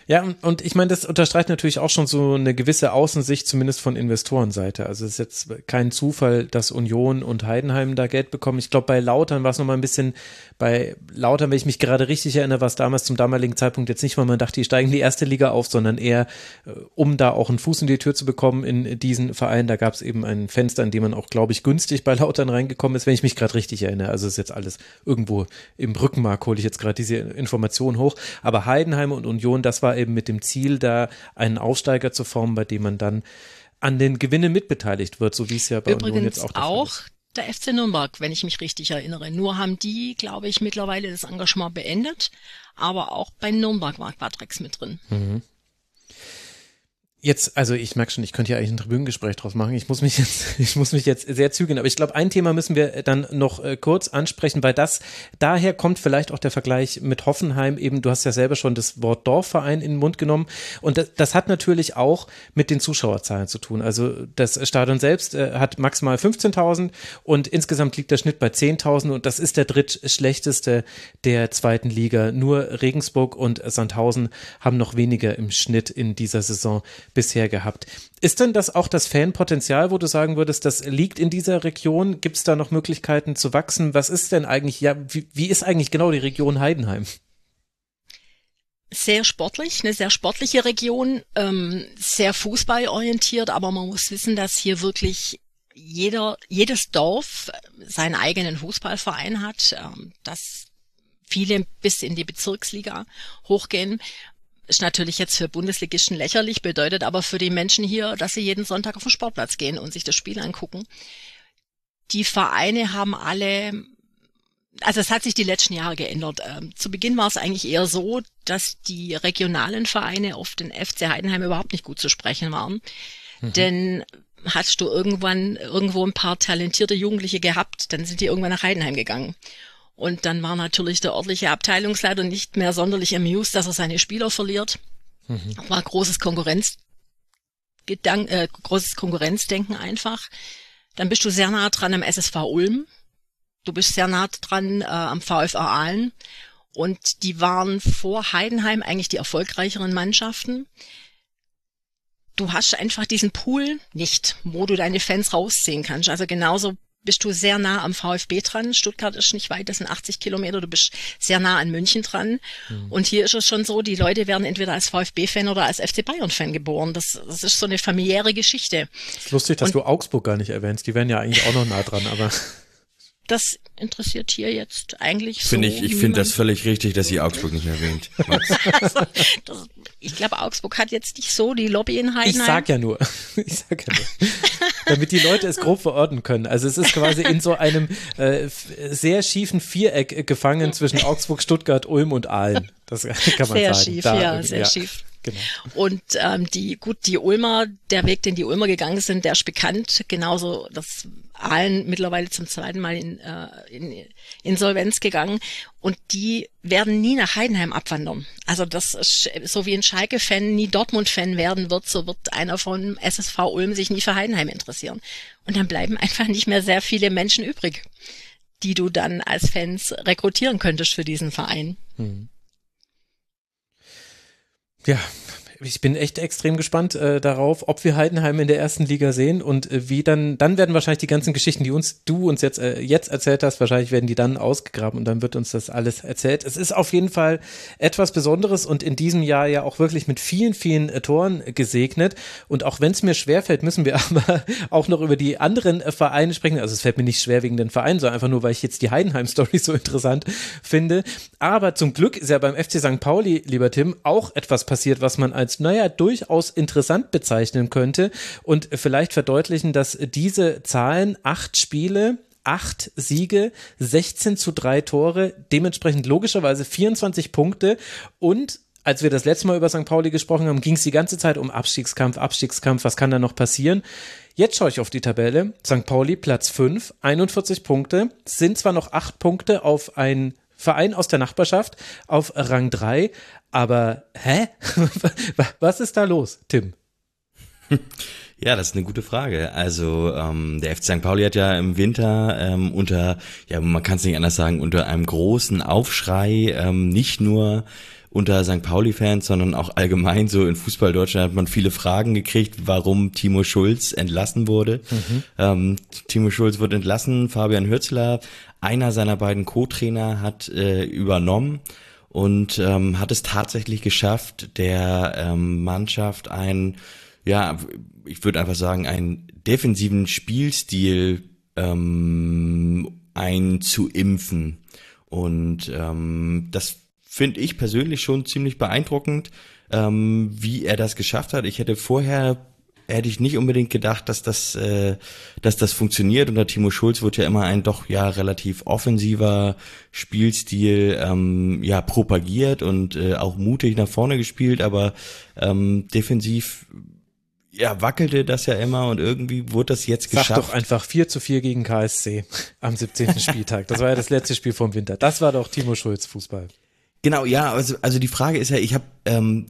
Ja, und ich meine, das unterstreicht natürlich auch schon so eine gewisse Außensicht, zumindest von Investorenseite. Also es ist jetzt kein Zufall, dass Union und Heidenheim da Geld bekommen. Ich glaube, bei Lautern war es nochmal ein bisschen, bei Lautern, wenn ich mich gerade richtig erinnere, war es damals zum damaligen Zeitpunkt jetzt nicht, weil man dachte, die steigen die erste Liga auf, sondern eher, äh, um da auch einen Fuß in die Tür zu bekommen in diesen Verein. Da gab es eben ein Fenster, in dem man auch, glaube ich, günstig bei Lautern reingekommen ist, wenn ich mich gerade richtig erinnere. Also es ist jetzt alles irgendwo im Rückenmark, hole ich jetzt gerade diese Information hoch. Aber Heidenheim und Union, das war eben mit dem Ziel, da einen Aufsteiger zu formen, bei dem man dann an den Gewinnen mitbeteiligt wird, so wie es ja bei Übrigens Union jetzt auch der auch Fall ist. Der FC Nürnberg, wenn ich mich richtig erinnere. Nur haben die, glaube ich, mittlerweile das Engagement beendet. Aber auch bei Nürnberg war Quadrex mit drin. Mhm. Jetzt, also ich merke schon, ich könnte ja eigentlich ein Tribünengespräch draus machen. Ich muss mich jetzt, ich muss mich jetzt sehr zügeln. Aber ich glaube, ein Thema müssen wir dann noch äh, kurz ansprechen, weil das, daher kommt vielleicht auch der Vergleich mit Hoffenheim eben. Du hast ja selber schon das Wort Dorfverein in den Mund genommen. Und das, das hat natürlich auch mit den Zuschauerzahlen zu tun. Also das Stadion selbst äh, hat maximal 15.000 und insgesamt liegt der Schnitt bei 10.000 und das ist der drittschlechteste der zweiten Liga. Nur Regensburg und Sandhausen haben noch weniger im Schnitt in dieser Saison bisher gehabt. Ist denn das auch das Fanpotenzial, wo du sagen würdest, das liegt in dieser Region? Gibt es da noch Möglichkeiten zu wachsen? Was ist denn eigentlich, ja, wie, wie ist eigentlich genau die Region Heidenheim? sehr sportlich, eine sehr sportliche Region, ähm, sehr fußballorientiert, aber man muss wissen, dass hier wirklich jeder, jedes Dorf seinen eigenen Fußballverein hat, ähm, dass viele bis in die Bezirksliga hochgehen ist natürlich jetzt für Bundesligisten lächerlich, bedeutet aber für die Menschen hier, dass sie jeden Sonntag auf den Sportplatz gehen und sich das Spiel angucken. Die Vereine haben alle, also es hat sich die letzten Jahre geändert. Ähm, zu Beginn war es eigentlich eher so, dass die regionalen Vereine auf den FC Heidenheim überhaupt nicht gut zu sprechen waren. Mhm. Denn hast du irgendwann irgendwo ein paar talentierte Jugendliche gehabt, dann sind die irgendwann nach Heidenheim gegangen. Und dann war natürlich der örtliche Abteilungsleiter nicht mehr sonderlich amused, dass er seine Spieler verliert. Mhm. War großes Konkurrenz, Gedank, äh, großes Konkurrenzdenken einfach. Dann bist du sehr nah dran am SSV Ulm. Du bist sehr nah dran äh, am VfR Aalen. Und die waren vor Heidenheim eigentlich die erfolgreicheren Mannschaften. Du hast einfach diesen Pool nicht, wo du deine Fans rausziehen kannst. Also genauso bist du sehr nah am VfB dran. Stuttgart ist nicht weit, das sind 80 Kilometer. Du bist sehr nah an München dran. Mhm. Und hier ist es schon so, die Leute werden entweder als VfB-Fan oder als FC Bayern-Fan geboren. Das, das ist so eine familiäre Geschichte. ist lustig, dass Und, du Augsburg gar nicht erwähnst. Die wären ja eigentlich auch noch nah dran, aber. das interessiert hier jetzt eigentlich Finde so ich, ich finde das völlig richtig, dass sie Augsburg nicht erwähnt. also, das, ich glaube, Augsburg hat jetzt nicht so die Lobby in Heidenheim. Ich sag ja nur, ich sag ja nur, damit die Leute es grob verorten können. Also es ist quasi in so einem äh, sehr schiefen Viereck gefangen zwischen Augsburg, Stuttgart, Ulm und Aalen. Das kann man sehr sagen. Schief, Da ja, sehr schief. Genau. Und ähm, die, gut, die Ulmer, der Weg, den die Ulmer gegangen sind, der ist bekannt. Genauso, dass Aalen mittlerweile zum zweiten Mal in, äh, in Insolvenz gegangen. Und die werden nie nach Heidenheim abwandern. Also das ist, so wie ein Schalke-Fan nie Dortmund-Fan werden wird, so wird einer von SSV Ulm sich nie für Heidenheim interessieren. Und dann bleiben einfach nicht mehr sehr viele Menschen übrig, die du dann als Fans rekrutieren könntest für diesen Verein. Ja, ich bin echt extrem gespannt äh, darauf, ob wir Heidenheim in der ersten Liga sehen und äh, wie dann, dann werden wahrscheinlich die ganzen Geschichten, die uns, du uns jetzt, äh, jetzt erzählt hast, wahrscheinlich werden die dann ausgegraben und dann wird uns das alles erzählt. Es ist auf jeden Fall etwas Besonderes und in diesem Jahr ja auch wirklich mit vielen, vielen äh, Toren gesegnet. Und auch wenn es mir schwerfällt, müssen wir aber auch noch über die anderen äh, Vereine sprechen. Also es fällt mir nicht schwer wegen den Vereinen, sondern einfach nur, weil ich jetzt die Heidenheim-Story so interessant finde. Aber zum Glück ist ja beim FC St. Pauli, lieber Tim, auch etwas passiert, was man als, naja, durchaus interessant bezeichnen könnte und vielleicht verdeutlichen, dass diese Zahlen, acht Spiele, acht Siege, 16 zu drei Tore, dementsprechend logischerweise 24 Punkte und als wir das letzte Mal über St. Pauli gesprochen haben, ging es die ganze Zeit um Abstiegskampf, Abstiegskampf, was kann da noch passieren? Jetzt schaue ich auf die Tabelle. St. Pauli Platz 5, 41 Punkte, sind zwar noch acht Punkte auf ein Verein aus der Nachbarschaft auf Rang 3, aber hä? Was ist da los, Tim? Ja, das ist eine gute Frage. Also ähm, der FC St. Pauli hat ja im Winter ähm, unter, ja man kann es nicht anders sagen, unter einem großen Aufschrei ähm, nicht nur unter St. Pauli-Fans, sondern auch allgemein so in Fußball Deutschland hat man viele Fragen gekriegt, warum Timo Schulz entlassen wurde. Mhm. Ähm, Timo Schulz wurde entlassen, Fabian Hürzler, einer seiner beiden Co-Trainer, hat äh, übernommen und ähm, hat es tatsächlich geschafft, der ähm, Mannschaft ein, ja, ich würde einfach sagen, einen defensiven Spielstil ähm, einzuimpfen. Und ähm, das finde ich persönlich schon ziemlich beeindruckend, ähm, wie er das geschafft hat. Ich hätte vorher hätte ich nicht unbedingt gedacht, dass das, äh, dass das funktioniert. Unter Timo Schulz wird ja immer ein doch ja relativ offensiver Spielstil ähm, ja propagiert und äh, auch mutig nach vorne gespielt, aber ähm, defensiv ja, wackelte das ja immer und irgendwie wurde das jetzt geschafft. Sag doch einfach 4 zu 4 gegen KSC am 17. Spieltag. Das war ja das letzte Spiel vom Winter. Das war doch Timo Schulz Fußball. Genau, ja, also, also die Frage ist ja, ich habe, ähm,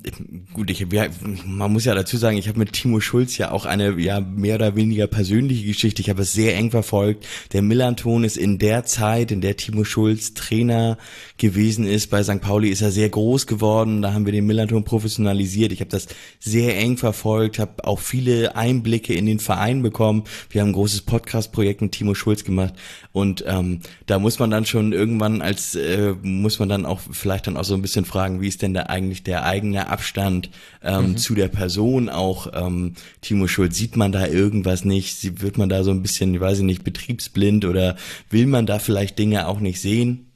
gut, ich, ja, man muss ja dazu sagen, ich habe mit Timo Schulz ja auch eine ja mehr oder weniger persönliche Geschichte. Ich habe es sehr eng verfolgt. Der Millanton ist in der Zeit, in der Timo Schulz Trainer gewesen ist bei St. Pauli, ist er sehr groß geworden. Da haben wir den Millanton professionalisiert. Ich habe das sehr eng verfolgt, habe auch viele Einblicke in den Verein bekommen. Wir haben ein großes Podcast-Projekt mit Timo Schulz gemacht und ähm, da muss man dann schon irgendwann als äh, muss man dann auch vielleicht dann auch so ein bisschen fragen, wie ist denn da eigentlich der eigene Abstand ähm, mhm. zu der Person auch ähm, Timo Schulz? Sieht man da irgendwas nicht? Wird man da so ein bisschen, ich weiß ich nicht, betriebsblind oder will man da vielleicht Dinge auch nicht sehen?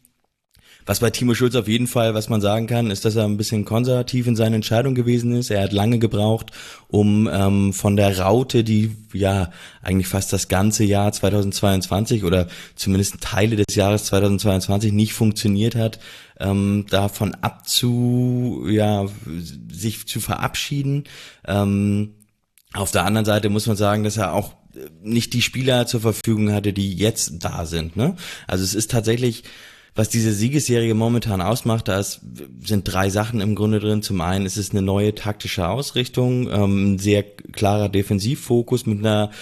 Was bei Timo Schulz auf jeden Fall, was man sagen kann, ist, dass er ein bisschen konservativ in seiner Entscheidung gewesen ist. Er hat lange gebraucht, um ähm, von der Raute, die ja eigentlich fast das ganze Jahr 2022 oder zumindest Teile des Jahres 2022 nicht funktioniert hat, ähm, davon abzu, ja, sich zu verabschieden. Ähm, auf der anderen Seite muss man sagen, dass er auch nicht die Spieler zur Verfügung hatte, die jetzt da sind. Ne? Also es ist tatsächlich was diese Siegesserie momentan ausmacht, da sind drei Sachen im Grunde drin. Zum einen ist es eine neue taktische Ausrichtung, ähm, ein sehr klarer Defensivfokus mit einer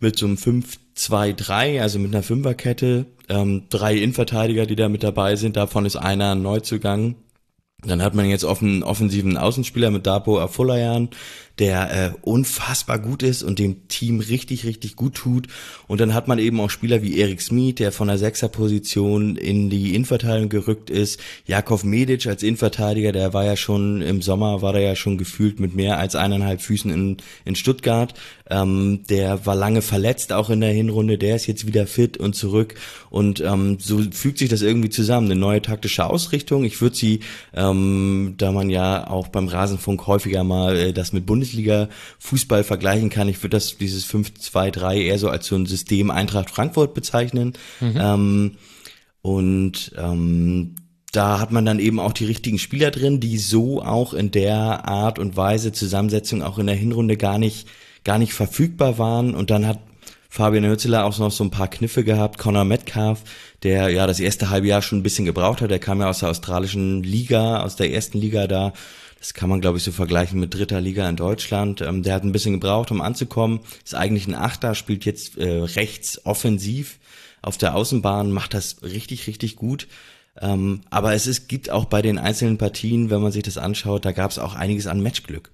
mit so einem 5-2-3, also mit einer Fünferkette, ähm, drei Innenverteidiger, die da mit dabei sind, davon ist einer ein Neuzugang. Dann hat man jetzt offen, offensiven Außenspieler mit Dapo Afolayan, der äh, unfassbar gut ist und dem Team richtig, richtig gut tut. Und dann hat man eben auch Spieler wie Erik Smith, der von der Sechserposition in die Innenverteidigung gerückt ist. Jakov Medic als Innenverteidiger, der war ja schon im Sommer, war er ja schon gefühlt mit mehr als eineinhalb Füßen in, in Stuttgart. Ähm, der war lange verletzt, auch in der Hinrunde. Der ist jetzt wieder fit und zurück. Und ähm, so fügt sich das irgendwie zusammen. Eine neue taktische Ausrichtung. Ich würde sie, ähm, da man ja auch beim Rasenfunk häufiger mal äh, das mit Bundesliga-Fußball vergleichen kann, ich würde das dieses 5-2-3 eher so als so ein System Eintracht Frankfurt bezeichnen. Mhm. Ähm, und ähm, da hat man dann eben auch die richtigen Spieler drin, die so auch in der Art und Weise Zusammensetzung auch in der Hinrunde gar nicht gar nicht verfügbar waren. Und dann hat Fabian Hürzeler auch noch so ein paar Kniffe gehabt. Conor Metcalf, der ja das erste halbe Jahr schon ein bisschen gebraucht hat. Der kam ja aus der australischen Liga, aus der ersten Liga da. Das kann man, glaube ich, so vergleichen mit dritter Liga in Deutschland. Ähm, der hat ein bisschen gebraucht, um anzukommen. Ist eigentlich ein Achter, spielt jetzt äh, rechts offensiv auf der Außenbahn, macht das richtig, richtig gut. Ähm, aber es ist, gibt auch bei den einzelnen Partien, wenn man sich das anschaut, da gab es auch einiges an Matchglück.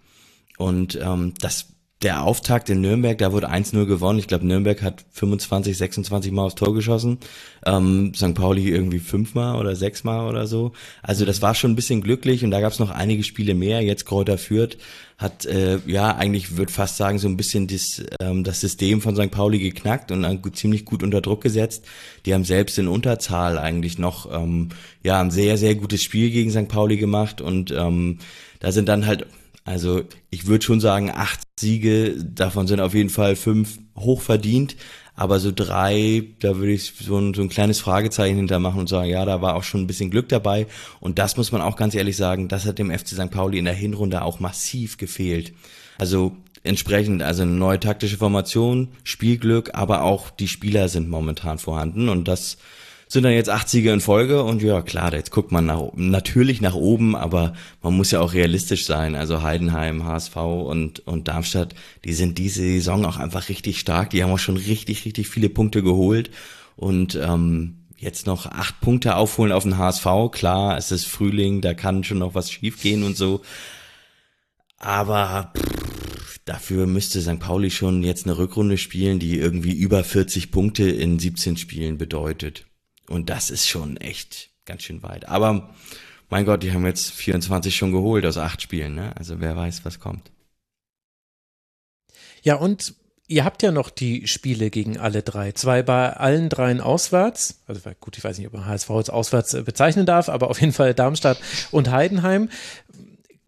Und ähm, das der Auftakt in Nürnberg, da wurde 1-0 gewonnen. Ich glaube, Nürnberg hat 25, 26 Mal aufs Tor geschossen. Ähm, St. Pauli irgendwie fünfmal oder sechsmal oder so. Also das war schon ein bisschen glücklich und da gab es noch einige Spiele mehr. Jetzt Kräuter führt hat äh, ja eigentlich würde fast sagen so ein bisschen das, ähm, das System von St. Pauli geknackt und dann ziemlich gut unter Druck gesetzt. Die haben selbst in Unterzahl eigentlich noch ähm, ja ein sehr sehr gutes Spiel gegen St. Pauli gemacht und ähm, da sind dann halt also ich würde schon sagen, acht Siege, davon sind auf jeden Fall fünf hochverdient, aber so drei, da würde ich so ein, so ein kleines Fragezeichen hintermachen und sagen, ja, da war auch schon ein bisschen Glück dabei. Und das muss man auch ganz ehrlich sagen, das hat dem FC St. Pauli in der Hinrunde auch massiv gefehlt. Also entsprechend, also eine neue taktische Formation, Spielglück, aber auch die Spieler sind momentan vorhanden und das sind dann jetzt acht Siege in Folge und ja, klar, jetzt guckt man nach, natürlich nach oben, aber man muss ja auch realistisch sein. Also Heidenheim, HSV und, und Darmstadt, die sind diese Saison auch einfach richtig stark. Die haben auch schon richtig, richtig viele Punkte geholt und ähm, jetzt noch acht Punkte aufholen auf den HSV. Klar, es ist Frühling, da kann schon noch was schiefgehen und so. Aber pff, dafür müsste St. Pauli schon jetzt eine Rückrunde spielen, die irgendwie über 40 Punkte in 17 Spielen bedeutet. Und das ist schon echt ganz schön weit. Aber mein Gott, die haben jetzt 24 schon geholt aus acht Spielen, ne? Also wer weiß, was kommt. Ja, und ihr habt ja noch die Spiele gegen alle drei. Zwei bei allen dreien auswärts. Also gut, ich weiß nicht, ob man HSV jetzt auswärts bezeichnen darf, aber auf jeden Fall Darmstadt und Heidenheim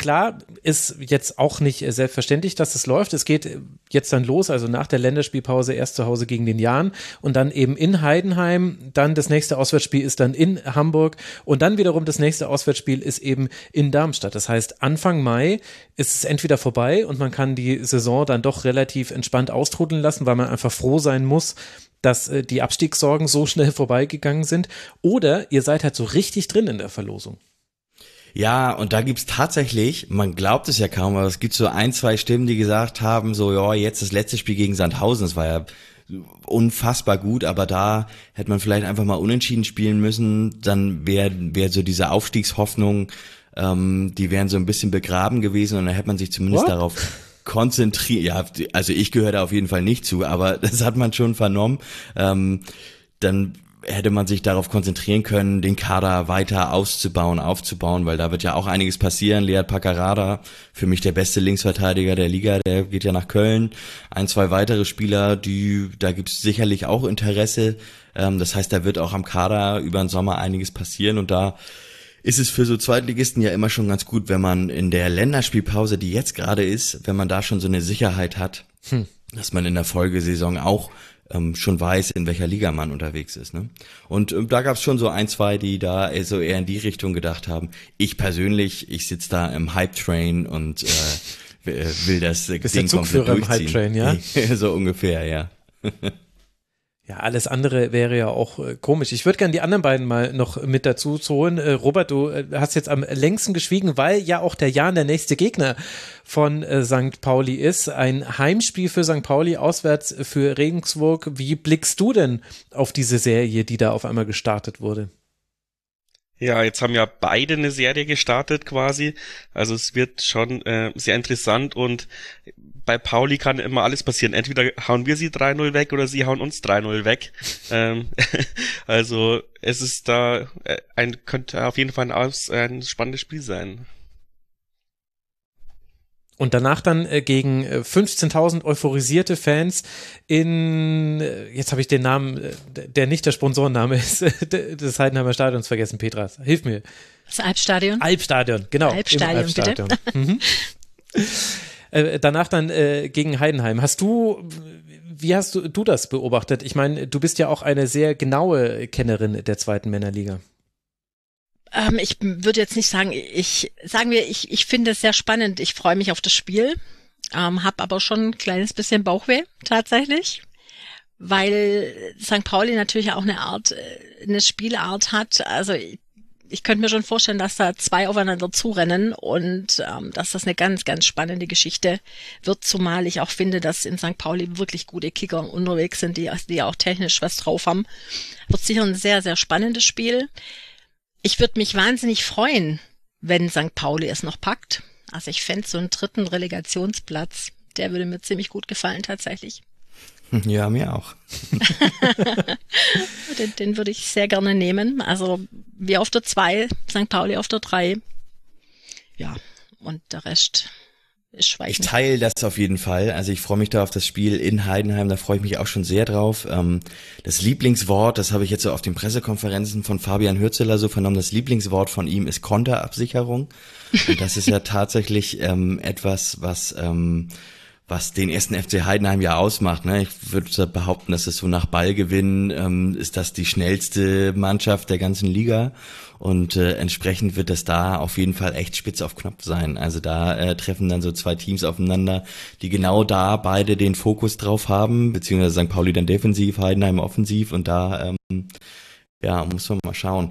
klar ist jetzt auch nicht selbstverständlich, dass das läuft. Es geht jetzt dann los, also nach der Länderspielpause erst zu Hause gegen den Jan und dann eben in Heidenheim. Dann das nächste Auswärtsspiel ist dann in Hamburg und dann wiederum das nächste Auswärtsspiel ist eben in Darmstadt. Das heißt, Anfang Mai ist es entweder vorbei und man kann die Saison dann doch relativ entspannt austrudeln lassen, weil man einfach froh sein muss, dass äh, die Abstiegssorgen so schnell vorbeigegangen sind. Oder ihr seid halt so richtig drin in der Verlosung. Ja, und da gibt's tatsächlich, man glaubt es ja kaum, aber es gibt so ein, zwei Stimmen, die gesagt haben, so, ja, jetzt das letzte Spiel gegen Sandhausen, das war ja unfassbar gut, aber da hätte man vielleicht einfach mal unentschieden spielen müssen, dann wäre wär so diese Aufstiegshoffnung, ähm, die wären so ein bisschen begraben gewesen und dann hätte man sich zumindest What? darauf konzentriert. Ja, also ich gehöre da auf jeden Fall nicht zu, aber das hat man schon vernommen. Ähm, dann hätte man sich darauf konzentrieren können, den Kader weiter auszubauen, aufzubauen, weil da wird ja auch einiges passieren. Lead Paccarada, für mich der beste Linksverteidiger der Liga, der geht ja nach Köln. Ein, zwei weitere Spieler, die, da gibt es sicherlich auch Interesse. Ähm, das heißt, da wird auch am Kader über den Sommer einiges passieren und da ist es für so Zweitligisten ja immer schon ganz gut, wenn man in der Länderspielpause, die jetzt gerade ist, wenn man da schon so eine Sicherheit hat, hm. dass man in der Folgesaison auch ähm, schon weiß, in welcher Liga man unterwegs ist. Ne? Und ähm, da gab es schon so ein, zwei, die da so eher in die Richtung gedacht haben. Ich persönlich, ich sitze da im Hype-Train und äh, will das äh, Bist Ding der Zugführer im Hype-Train, ja? so ungefähr, ja. Ja, alles andere wäre ja auch äh, komisch. Ich würde gerne die anderen beiden mal noch mit dazu zu holen. Äh, Robert, du äh, hast jetzt am längsten geschwiegen, weil ja auch der Jan der nächste Gegner von äh, St. Pauli ist. Ein Heimspiel für St. Pauli auswärts für Regensburg. Wie blickst du denn auf diese Serie, die da auf einmal gestartet wurde? Ja, jetzt haben ja beide eine Serie gestartet quasi. Also es wird schon äh, sehr interessant und bei Pauli kann immer alles passieren. Entweder hauen wir sie 3-0 weg oder sie hauen uns 3-0 weg. ähm, also es ist da äh, ein könnte auf jeden Fall ein, ein spannendes Spiel sein. Und danach dann äh, gegen 15.000 äh, euphorisierte Fans in, äh, jetzt habe ich den Namen, der nicht der Sponsorenname ist, des Heidenheimer Stadions vergessen, Petras. Hilf mir. Das Albstadion. Albstadion, genau. Albstadion, Albstadion. bitte. Mhm. Äh, danach dann äh, gegen Heidenheim. Hast du, wie hast du, du das beobachtet? Ich meine, du bist ja auch eine sehr genaue Kennerin der zweiten Männerliga. Ähm, ich würde jetzt nicht sagen, ich sagen wir, ich, ich finde es sehr spannend. Ich freue mich auf das Spiel, ähm, habe aber schon ein kleines bisschen Bauchweh tatsächlich, weil St. Pauli natürlich auch eine Art, äh, eine Spielart hat. Also ich, könnte mir schon vorstellen, dass da zwei aufeinander zurennen und ähm, dass das eine ganz, ganz spannende Geschichte wird, zumal ich auch finde, dass in St. Pauli wirklich gute Kicker unterwegs sind, die, die auch technisch was drauf haben. Wird sicher ein sehr, sehr spannendes Spiel. Ich würde mich wahnsinnig freuen, wenn St. Pauli es noch packt. Also ich fände so einen dritten Relegationsplatz, der würde mir ziemlich gut gefallen tatsächlich. Ja, mir auch. den, den würde ich sehr gerne nehmen. Also wir auf der zwei, St. Pauli auf der drei. Ja, und der Rest ich teile das auf jeden Fall. Also ich freue mich da auf das Spiel in Heidenheim, da freue ich mich auch schon sehr drauf. Ähm, das Lieblingswort, das habe ich jetzt so auf den Pressekonferenzen von Fabian Hürzeler so vernommen, das Lieblingswort von ihm ist Konterabsicherung. Und das ist ja tatsächlich ähm, etwas, was ähm, was den ersten FC Heidenheim ja ausmacht. Ne? Ich würde behaupten, dass es so nach Ballgewinn ähm, ist das die schnellste Mannschaft der ganzen Liga und äh, entsprechend wird das da auf jeden Fall echt spitz auf Knopf sein. Also da äh, treffen dann so zwei Teams aufeinander, die genau da beide den Fokus drauf haben, beziehungsweise St. Pauli dann defensiv, Heidenheim offensiv und da ähm, ja, muss man mal schauen.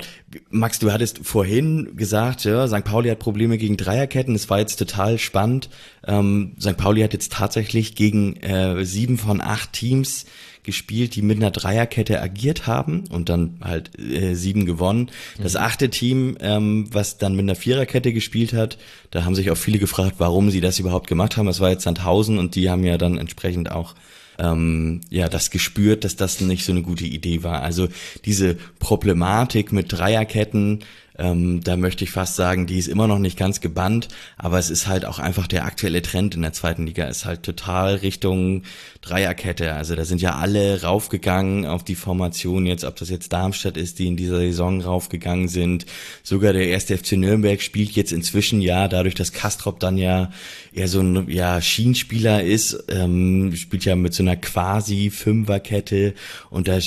Max, du hattest vorhin gesagt, ja, St. Pauli hat Probleme gegen Dreierketten. Das war jetzt total spannend. Ähm, St. Pauli hat jetzt tatsächlich gegen äh, sieben von acht Teams gespielt, die mit einer Dreierkette agiert haben und dann halt äh, sieben gewonnen. Das mhm. achte Team, ähm, was dann mit einer Viererkette gespielt hat, da haben sich auch viele gefragt, warum sie das überhaupt gemacht haben. Das war jetzt Sandhausen und die haben ja dann entsprechend auch ähm, ja das gespürt, dass das nicht so eine gute Idee war. Also diese Problematik mit Dreierketten, ähm, da möchte ich fast sagen, die ist immer noch nicht ganz gebannt, aber es ist halt auch einfach der aktuelle Trend in der zweiten Liga ist halt total Richtung Dreierkette. Also da sind ja alle raufgegangen auf die Formation jetzt, ob das jetzt Darmstadt ist, die in dieser Saison raufgegangen sind. Sogar der erste FC Nürnberg spielt jetzt inzwischen ja, dadurch, dass Kastrop dann ja eher so ein ja, Schienspieler ist, ähm, spielt ja mit so einer quasi Fünferkette und da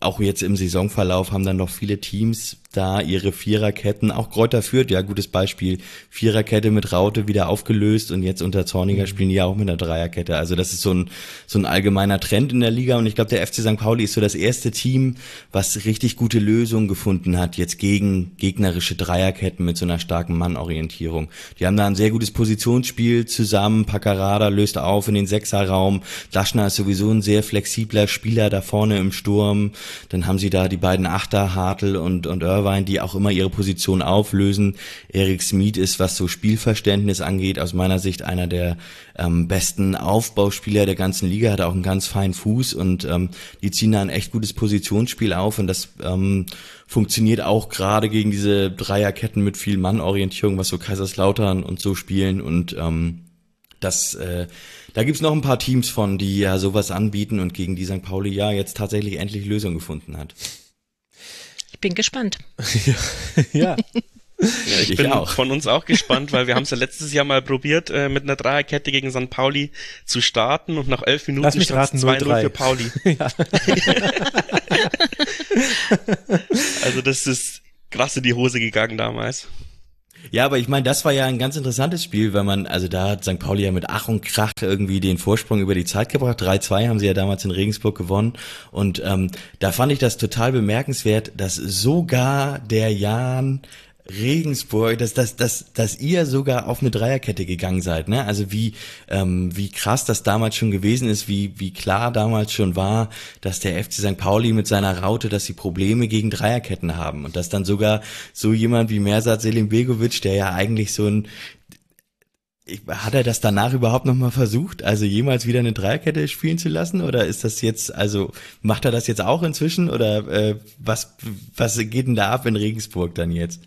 auch jetzt im Saisonverlauf haben dann noch viele Teams da ihre Viererketten, auch Kräuter führt, ja, gutes Beispiel, Viererkette mit Raute wieder aufgelöst und jetzt unter Zorniger mhm. spielen die ja auch mit einer Dreierkette. Also das ist so ein, so ein allgemeiner Trend in der Liga und ich glaube, der FC St. Pauli ist so das erste Team, was richtig gute Lösungen gefunden hat, jetzt gegen gegnerische Dreierketten mit so einer starken Mannorientierung. Die haben da ein sehr gutes Positionsspiel zusammen, Paccarada löst auf in den Sechserraum, Laschner ist sowieso ein sehr flexibler Spieler da vorne im Sturm, dann haben sie da die beiden Achter, Hartl und, und Irvine Irvine, die auch immer ihre Position auflösen. Eric Smith ist, was so Spielverständnis angeht, aus meiner Sicht einer der ähm, besten Aufbauspieler der ganzen Liga, hat auch einen ganz feinen Fuß und ähm, die ziehen da ein echt gutes Positionsspiel auf und das ähm, funktioniert auch gerade gegen diese Dreierketten mit viel Mannorientierung, was so Kaiserslautern und so spielen und ähm, das, äh, da gibt's noch ein paar Teams von, die ja sowas anbieten und gegen die St. Pauli ja jetzt tatsächlich endlich Lösungen gefunden hat. Ich bin gespannt. ja. Ja, ich, ich bin auch. von uns auch gespannt, weil wir haben es ja letztes Jahr mal probiert, äh, mit einer Dreierkette gegen St. Pauli zu starten und nach elf Minuten stand es 2-0 für Pauli. also das ist krass in die Hose gegangen damals. Ja, aber ich meine, das war ja ein ganz interessantes Spiel, weil man, also da hat St. Pauli ja mit Ach und Krach irgendwie den Vorsprung über die Zeit gebracht. 3-2 haben sie ja damals in Regensburg gewonnen. Und ähm, da fand ich das total bemerkenswert, dass sogar der Jan Regensburg, dass, dass, dass, dass ihr sogar auf eine Dreierkette gegangen seid, ne? Also wie, ähm, wie krass das damals schon gewesen ist, wie, wie klar damals schon war, dass der FC St. Pauli mit seiner Raute, dass sie Probleme gegen Dreierketten haben und dass dann sogar so jemand wie Mersat Selim Begovic, der ja eigentlich so ein hat er das danach überhaupt nochmal versucht, also jemals wieder eine Dreierkette spielen zu lassen? Oder ist das jetzt, also macht er das jetzt auch inzwischen? Oder äh, was, was geht denn da ab in Regensburg dann jetzt?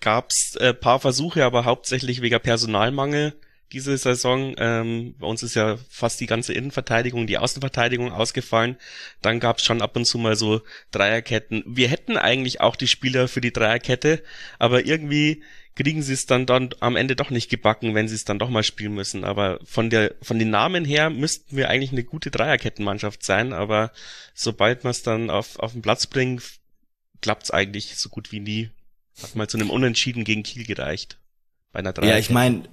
Gab's äh, paar Versuche, aber hauptsächlich wegen Personalmangel diese Saison. Ähm, bei uns ist ja fast die ganze Innenverteidigung, die Außenverteidigung ausgefallen. Dann gab's schon ab und zu mal so Dreierketten. Wir hätten eigentlich auch die Spieler für die Dreierkette, aber irgendwie kriegen sie es dann, dann am Ende doch nicht gebacken, wenn sie es dann doch mal spielen müssen. Aber von der von den Namen her müssten wir eigentlich eine gute Dreierkettenmannschaft sein, aber sobald man es dann auf, auf den Platz bringt, klappt's eigentlich so gut wie nie. Hat mal zu einem Unentschieden gegen Kiel gereicht. Bei einer Dreierkette. Ja, ich meine,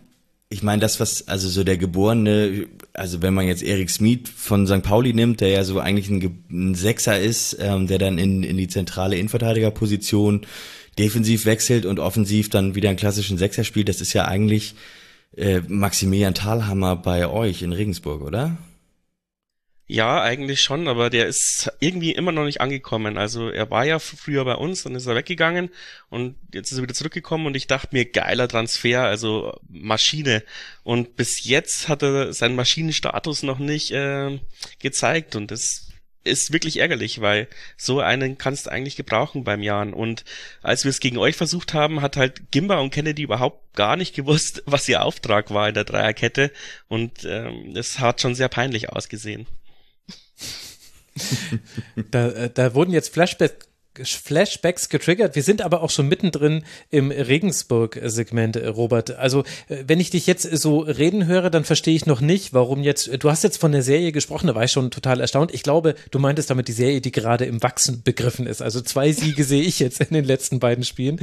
ich meine, das, was, also so der geborene, also wenn man jetzt Erik Smith von St. Pauli nimmt, der ja so eigentlich ein, ein Sechser ist, ähm, der dann in, in die zentrale Innenverteidigerposition defensiv wechselt und offensiv dann wieder einen klassischen Sechser spielt, das ist ja eigentlich äh, Maximilian Thalhammer bei euch in Regensburg, oder? Ja, eigentlich schon, aber der ist irgendwie immer noch nicht angekommen. Also er war ja früher bei uns, dann ist er weggegangen und jetzt ist er wieder zurückgekommen und ich dachte mir, geiler Transfer, also Maschine. Und bis jetzt hat er seinen Maschinenstatus noch nicht äh, gezeigt und das ist wirklich ärgerlich, weil so einen kannst du eigentlich gebrauchen beim Jahren. Und als wir es gegen euch versucht haben, hat halt Gimba und Kennedy überhaupt gar nicht gewusst, was ihr Auftrag war in der Dreierkette. Und ähm, es hat schon sehr peinlich ausgesehen da, äh, da wurden jetzt Flashbacks Flashbacks getriggert. Wir sind aber auch schon mittendrin im Regensburg-Segment, äh, Robert. Also, äh, wenn ich dich jetzt so reden höre, dann verstehe ich noch nicht, warum jetzt, du hast jetzt von der Serie gesprochen, da war ich schon total erstaunt. Ich glaube, du meintest damit die Serie, die gerade im Wachsen begriffen ist. Also zwei Siege sehe ich jetzt in den letzten beiden Spielen.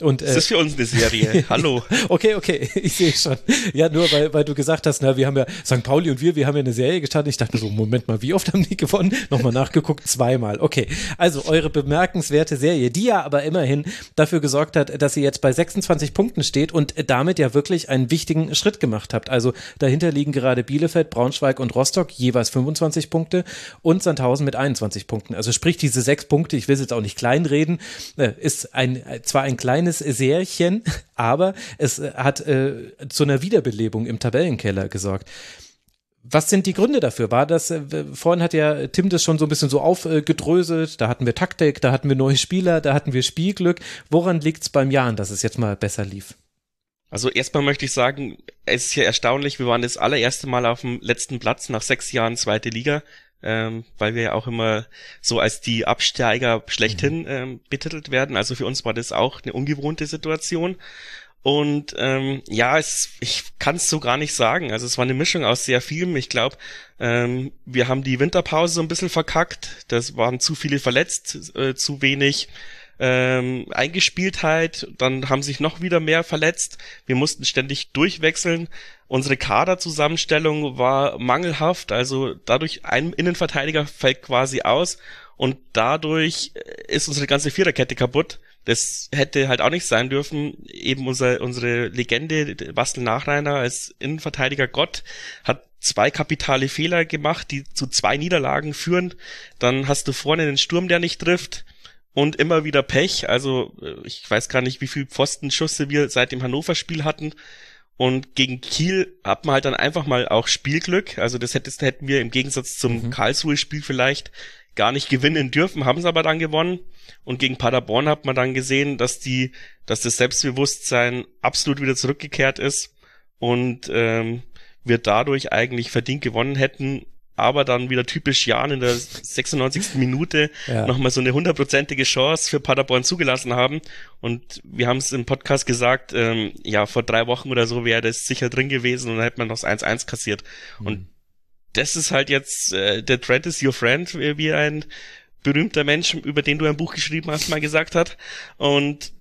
Und, äh, das ist für uns eine Serie. Hallo. okay, okay, ich sehe schon. Ja, nur weil, weil du gesagt hast, na, wir haben ja, St. Pauli und wir, wir haben ja eine Serie gestartet. Ich dachte so, Moment mal, wie oft haben die gewonnen? Nochmal nachgeguckt, zweimal. Okay, also eure Bemerkung bemerkenswerte Serie, die ja aber immerhin dafür gesorgt hat, dass ihr jetzt bei 26 Punkten steht und damit ja wirklich einen wichtigen Schritt gemacht habt. Also dahinter liegen gerade Bielefeld, Braunschweig und Rostock jeweils 25 Punkte und Sandhausen mit 21 Punkten. Also sprich diese sechs Punkte, ich will es jetzt auch nicht kleinreden, äh, ist ein zwar ein kleines Särchen, aber es hat äh, zu einer Wiederbelebung im Tabellenkeller gesorgt. Was sind die Gründe dafür? War das, äh, vorhin hat ja Tim das schon so ein bisschen so aufgedröselt, da hatten wir Taktik, da hatten wir neue Spieler, da hatten wir Spielglück. Woran liegt's beim Jahren, dass es jetzt mal besser lief? Also erstmal möchte ich sagen, es ist hier erstaunlich, wir waren das allererste Mal auf dem letzten Platz nach sechs Jahren zweite Liga, ähm, weil wir ja auch immer so als die Absteiger schlechthin mhm. ähm, betitelt werden. Also für uns war das auch eine ungewohnte Situation. Und ähm, ja, es, ich kann es so gar nicht sagen. Also es war eine Mischung aus sehr vielem. Ich glaube, ähm, wir haben die Winterpause so ein bisschen verkackt. Das waren zu viele verletzt, äh, zu wenig ähm, Eingespieltheit. Dann haben sich noch wieder mehr verletzt. Wir mussten ständig durchwechseln. Unsere Kaderzusammenstellung war mangelhaft. Also dadurch ein Innenverteidiger fällt quasi aus und dadurch ist unsere ganze Viererkette kaputt. Das hätte halt auch nicht sein dürfen. Eben unser, unsere Legende, Bastel Nachreiner als Innenverteidiger Gott, hat zwei kapitale Fehler gemacht, die zu zwei Niederlagen führen. Dann hast du vorne den Sturm, der nicht trifft. Und immer wieder Pech. Also äh, ich weiß gar nicht, wie viel Pfostenschüsse wir seit dem Hannover-Spiel hatten. Und gegen Kiel hat man halt dann einfach mal auch Spielglück. Also das hätten wir im Gegensatz zum mhm. Karlsruhe-Spiel vielleicht gar nicht gewinnen dürfen, haben sie aber dann gewonnen. Und gegen Paderborn hat man dann gesehen, dass die, dass das Selbstbewusstsein absolut wieder zurückgekehrt ist und ähm, wir dadurch eigentlich verdient gewonnen hätten, aber dann wieder typisch Jan in der 96. Minute ja. nochmal so eine hundertprozentige Chance für Paderborn zugelassen haben. Und wir haben es im Podcast gesagt, ähm, ja, vor drei Wochen oder so wäre das sicher drin gewesen und dann hätte man noch das 1-1 kassiert. Mhm. Und das ist halt jetzt, äh, der Trend is your friend, wie ein berühmter Mensch, über den du ein Buch geschrieben hast, mal gesagt hat. Und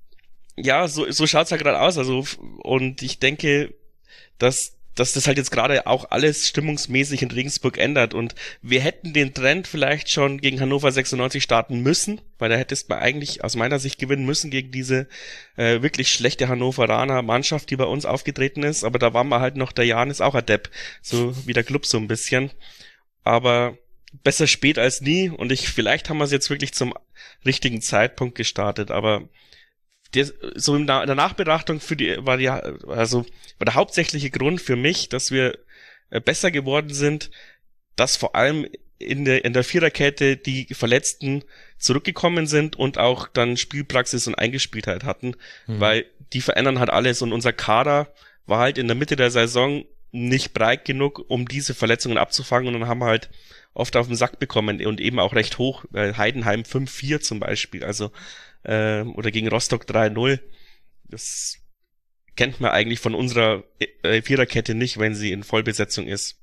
ja, so, so schaut's ja gerade aus. Also, und ich denke, dass dass das halt jetzt gerade auch alles stimmungsmäßig in Regensburg ändert. Und wir hätten den Trend vielleicht schon gegen Hannover 96 starten müssen, weil da hättest man eigentlich aus meiner Sicht gewinnen müssen gegen diese äh, wirklich schlechte Hannoveraner Mannschaft, die bei uns aufgetreten ist, aber da war man halt noch, der Jan ist auch Depp, so wie der Club so ein bisschen, aber besser spät als nie. Und ich, vielleicht haben wir es jetzt wirklich zum richtigen Zeitpunkt gestartet, aber der, so in der Nachbetrachtung für die, war die, also, war der hauptsächliche Grund für mich, dass wir äh, besser geworden sind, dass vor allem in der, in der Viererkette die Verletzten zurückgekommen sind und auch dann Spielpraxis und Eingespieltheit hatten, mhm. weil die verändern halt alles und unser Kader war halt in der Mitte der Saison nicht breit genug, um diese Verletzungen abzufangen und dann haben wir halt oft auf den Sack bekommen und eben auch recht hoch, äh, Heidenheim 5-4 zum Beispiel, also äh, oder gegen Rostock 3-0. Das kennt man eigentlich von unserer äh, Viererkette nicht, wenn sie in Vollbesetzung ist.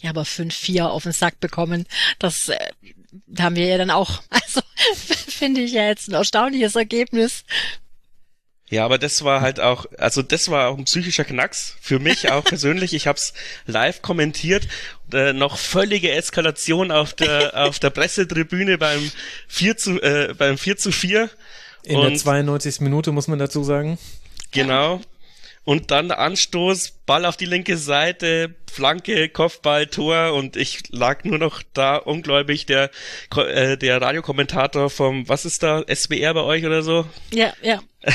Ja, aber 5-4 auf den Sack bekommen, das äh, haben wir ja dann auch. Also finde ich ja jetzt ein erstaunliches Ergebnis. Ja, aber das war halt auch, also das war auch ein psychischer Knacks für mich auch persönlich. Ich habe es live kommentiert, äh, noch völlige Eskalation auf der auf der Pressetribüne beim 4 zu äh, beim 4 zu 4. In Und, der 92. Minute muss man dazu sagen. Genau. Und dann Anstoß, Ball auf die linke Seite, Flanke, Kopfball, Tor und ich lag nur noch da ungläubig. Der, äh, der Radiokommentator vom, was ist da, SWR bei euch oder so? Ja, ja.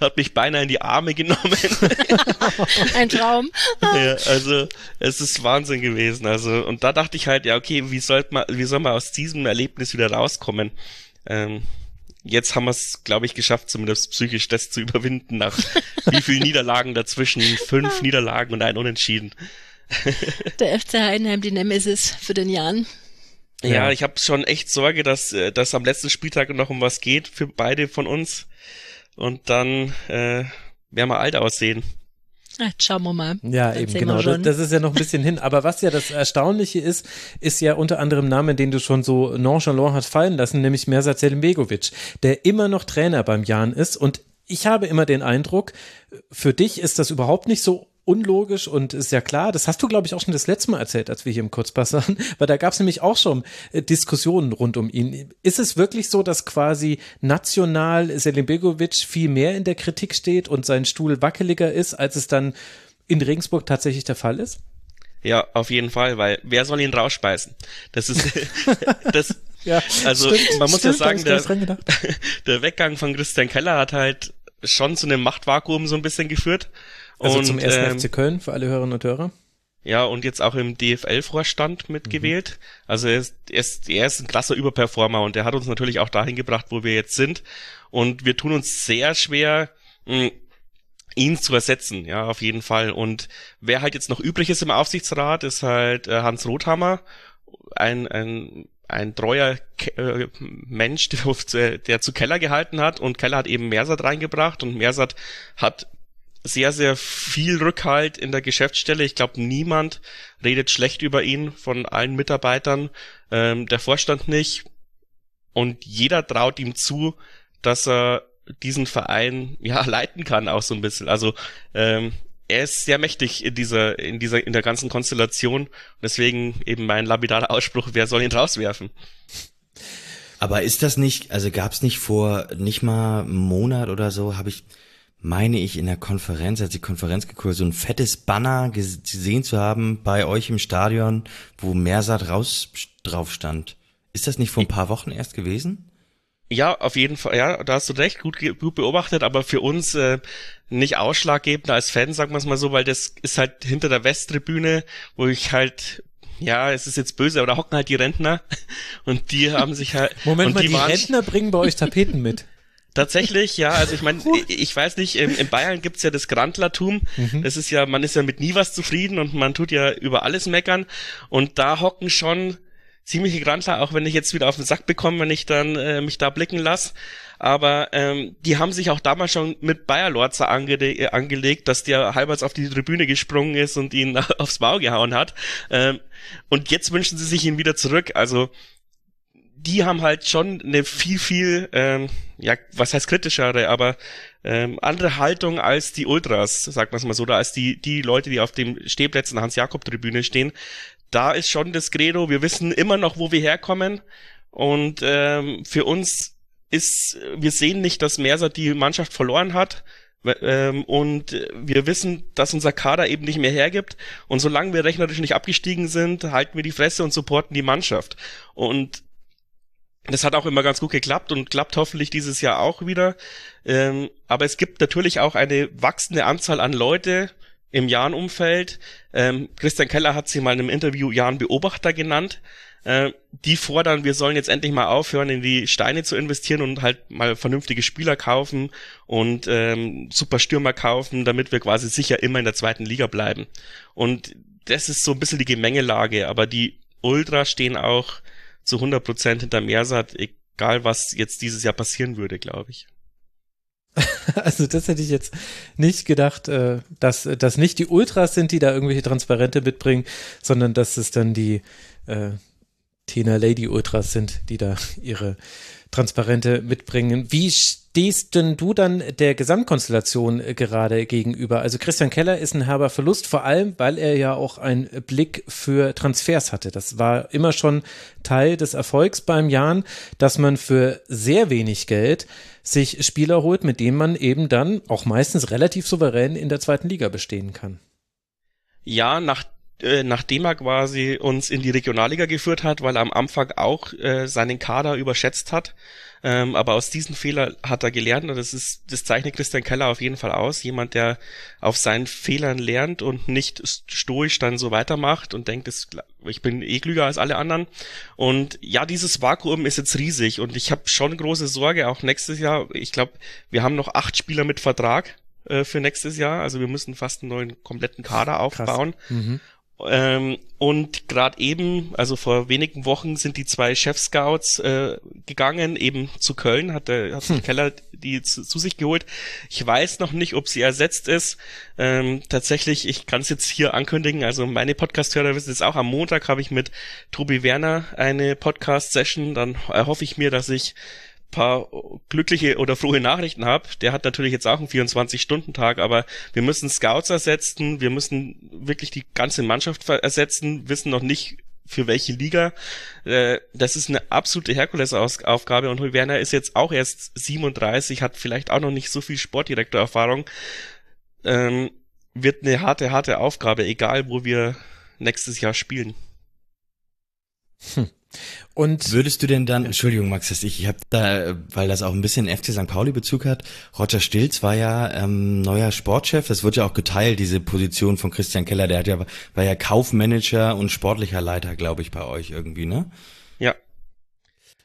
hat mich beinahe in die Arme genommen. Ein Traum. ja, also es ist Wahnsinn gewesen. Also und da dachte ich halt, ja okay, wie soll man, wie soll man aus diesem Erlebnis wieder rauskommen? Ähm, jetzt haben wir es, glaube ich, geschafft, zumindest psychisch das zu überwinden nach wie viel Niederlagen dazwischen, fünf Niederlagen und ein Unentschieden. Der FC Heidenheim, die Nemesis für den Jan. Ja, ich habe schon echt Sorge, dass äh, dass am letzten Spieltag noch um was geht für beide von uns und dann äh, werden wir alt aussehen. Ach, schauen wir mal. Ja, eben, genau. Das, das, ist ja noch ein bisschen hin. Aber was ja das Erstaunliche ist, ist ja unter anderem Name, den du schon so nonchalant hast fallen lassen, nämlich Mersat Selimbegovic, der immer noch Trainer beim Jan ist. Und ich habe immer den Eindruck, für dich ist das überhaupt nicht so unlogisch und ist ja klar, das hast du, glaube ich, auch schon das letzte Mal erzählt, als wir hier im Kurzpass waren, weil da gab es nämlich auch schon äh, Diskussionen rund um ihn. Ist es wirklich so, dass quasi national Selim Begovic viel mehr in der Kritik steht und sein Stuhl wackeliger ist, als es dann in Regensburg tatsächlich der Fall ist? Ja, auf jeden Fall, weil wer soll ihn rausspeisen? Das ist das ja, also stimmt, man muss stimmt, ja sagen, der, der Weggang von Christian Keller hat halt schon zu einem Machtvakuum so ein bisschen geführt. Also und, zum ersten ähm, FC Köln für alle Hörerinnen und Hörer. Ja, und jetzt auch im DFL-Vorstand mitgewählt. Mhm. Also er ist, er, ist, er ist ein krasser Überperformer und der hat uns natürlich auch dahin gebracht, wo wir jetzt sind. Und wir tun uns sehr schwer, mh, ihn zu ersetzen, ja, auf jeden Fall. Und wer halt jetzt noch übrig ist im Aufsichtsrat, ist halt äh, Hans Rothammer, ein, ein, ein treuer Ke äh, Mensch, der, der zu Keller gehalten hat. Und Keller hat eben Mersat reingebracht und Mersat hat sehr, sehr viel Rückhalt in der Geschäftsstelle. Ich glaube, niemand redet schlecht über ihn von allen Mitarbeitern, ähm, der Vorstand nicht. Und jeder traut ihm zu, dass er diesen Verein ja leiten kann, auch so ein bisschen. Also ähm, er ist sehr mächtig in dieser, in dieser, in der ganzen Konstellation. Deswegen eben mein lapidarer Ausspruch, wer soll ihn rauswerfen? Aber ist das nicht, also gab es nicht vor nicht mal einem Monat oder so, habe ich meine ich, in der Konferenz, als die Konferenz geguckt, so ein fettes Banner gesehen zu haben bei euch im Stadion, wo Mersat raus drauf stand. Ist das nicht vor ein paar Wochen erst gewesen? Ja, auf jeden Fall. Ja, da hast du recht, gut, gut beobachtet, aber für uns äh, nicht ausschlaggebend als Fan, sagen wir es mal so, weil das ist halt hinter der Westtribüne, wo ich halt ja, es ist jetzt böse, aber da hocken halt die Rentner und die haben sich halt. Moment mal, die, die Rentner bringen bei euch Tapeten mit. Tatsächlich, ja. Also ich meine, ich weiß nicht, in, Bayern gibt's ja das Grandlertum. Mhm. Das ist ja, man ist ja mit nie was zufrieden und man tut ja über alles meckern. Und da hocken schon ziemliche Grandler, auch wenn ich jetzt wieder auf den Sack bekomme, wenn ich dann äh, mich da blicken lasse. Aber ähm, die haben sich auch damals schon mit Bayer Lorzer ange äh, angelegt, dass der halbwegs auf die Tribüne gesprungen ist und ihn aufs Maul gehauen hat. Ähm, und jetzt wünschen sie sich ihn wieder zurück. Also die haben halt schon eine viel, viel, ähm, ja, was heißt kritischere, aber ähm, andere Haltung als die Ultras, sagt man es mal so, oder als die, die Leute, die auf dem Stehplätzen Hans-Jakob-Tribüne stehen. Da ist schon das Credo, wir wissen immer noch, wo wir herkommen. Und ähm, für uns ist, wir sehen nicht, dass Mersat die Mannschaft verloren hat. Ähm, und wir wissen, dass unser Kader eben nicht mehr hergibt. Und solange wir rechnerisch nicht abgestiegen sind, halten wir die Fresse und supporten die Mannschaft. Und das hat auch immer ganz gut geklappt und klappt hoffentlich dieses Jahr auch wieder. Ähm, aber es gibt natürlich auch eine wachsende Anzahl an Leute im Jahn-Umfeld. Ähm, Christian Keller hat sie mal in einem Interview Jahn-Beobachter genannt. Äh, die fordern, wir sollen jetzt endlich mal aufhören, in die Steine zu investieren und halt mal vernünftige Spieler kaufen und ähm, super Stürmer kaufen, damit wir quasi sicher immer in der zweiten Liga bleiben. Und das ist so ein bisschen die Gemengelage, aber die Ultras stehen auch zu 100 Prozent hinter Mersat, egal was jetzt dieses Jahr passieren würde, glaube ich. Also das hätte ich jetzt nicht gedacht, äh, dass das nicht die Ultras sind, die da irgendwelche Transparente mitbringen, sondern dass es dann die Tina Lady Ultras sind, die da ihre Transparente mitbringen. Wie stehst denn du dann der Gesamtkonstellation äh, gerade gegenüber? Also Christian Keller ist ein herber Verlust, vor allem, weil er ja auch einen Blick für Transfers hatte. Das war immer schon Teil des Erfolgs beim Jan, dass man für sehr wenig Geld sich Spieler holt, mit denen man eben dann auch meistens relativ souverän in der zweiten Liga bestehen kann. Ja, nach äh, nachdem er quasi uns in die Regionalliga geführt hat, weil er am Anfang auch äh, seinen Kader überschätzt hat. Ähm, aber aus diesen Fehlern hat er gelernt und das ist, das zeichnet Christian Keller auf jeden Fall aus. Jemand, der auf seinen Fehlern lernt und nicht stoisch dann so weitermacht und denkt, das, ich bin eh klüger als alle anderen. Und ja, dieses Vakuum ist jetzt riesig und ich habe schon große Sorge, auch nächstes Jahr. Ich glaube, wir haben noch acht Spieler mit Vertrag äh, für nächstes Jahr. Also wir müssen fast einen neuen kompletten Kader aufbauen. Mhm. Ähm, und gerade eben, also vor wenigen Wochen, sind die zwei Chef-Scouts äh, gegangen, eben zu Köln, hat der hat hm. Keller die zu, zu, sich geholt. Ich weiß noch nicht, ob sie ersetzt ist. Ähm, tatsächlich, ich kann es jetzt hier ankündigen, also meine Podcast-Hörer wissen es auch, am Montag habe ich mit Tobi Werner eine Podcast-Session, dann erhoffe ich mir, dass ich paar glückliche oder frohe Nachrichten habe. Der hat natürlich jetzt auch einen 24-Stunden-Tag, aber wir müssen Scouts ersetzen, wir müssen wirklich die ganze Mannschaft ersetzen, wissen noch nicht, für welche Liga. Äh, das ist eine absolute Herkulesaufgabe und Werner ist jetzt auch erst 37, hat vielleicht auch noch nicht so viel Sportdirektorerfahrung. Ähm, wird eine harte, harte Aufgabe, egal wo wir nächstes Jahr spielen. Hm. Und würdest du denn dann, Entschuldigung Max, dass ich, ich habe da, weil das auch ein bisschen FC St. Pauli Bezug hat, Roger Stilz war ja ähm, neuer Sportchef, das wird ja auch geteilt, diese Position von Christian Keller, der hat ja, war ja Kaufmanager und sportlicher Leiter, glaube ich, bei euch irgendwie, ne? Ja.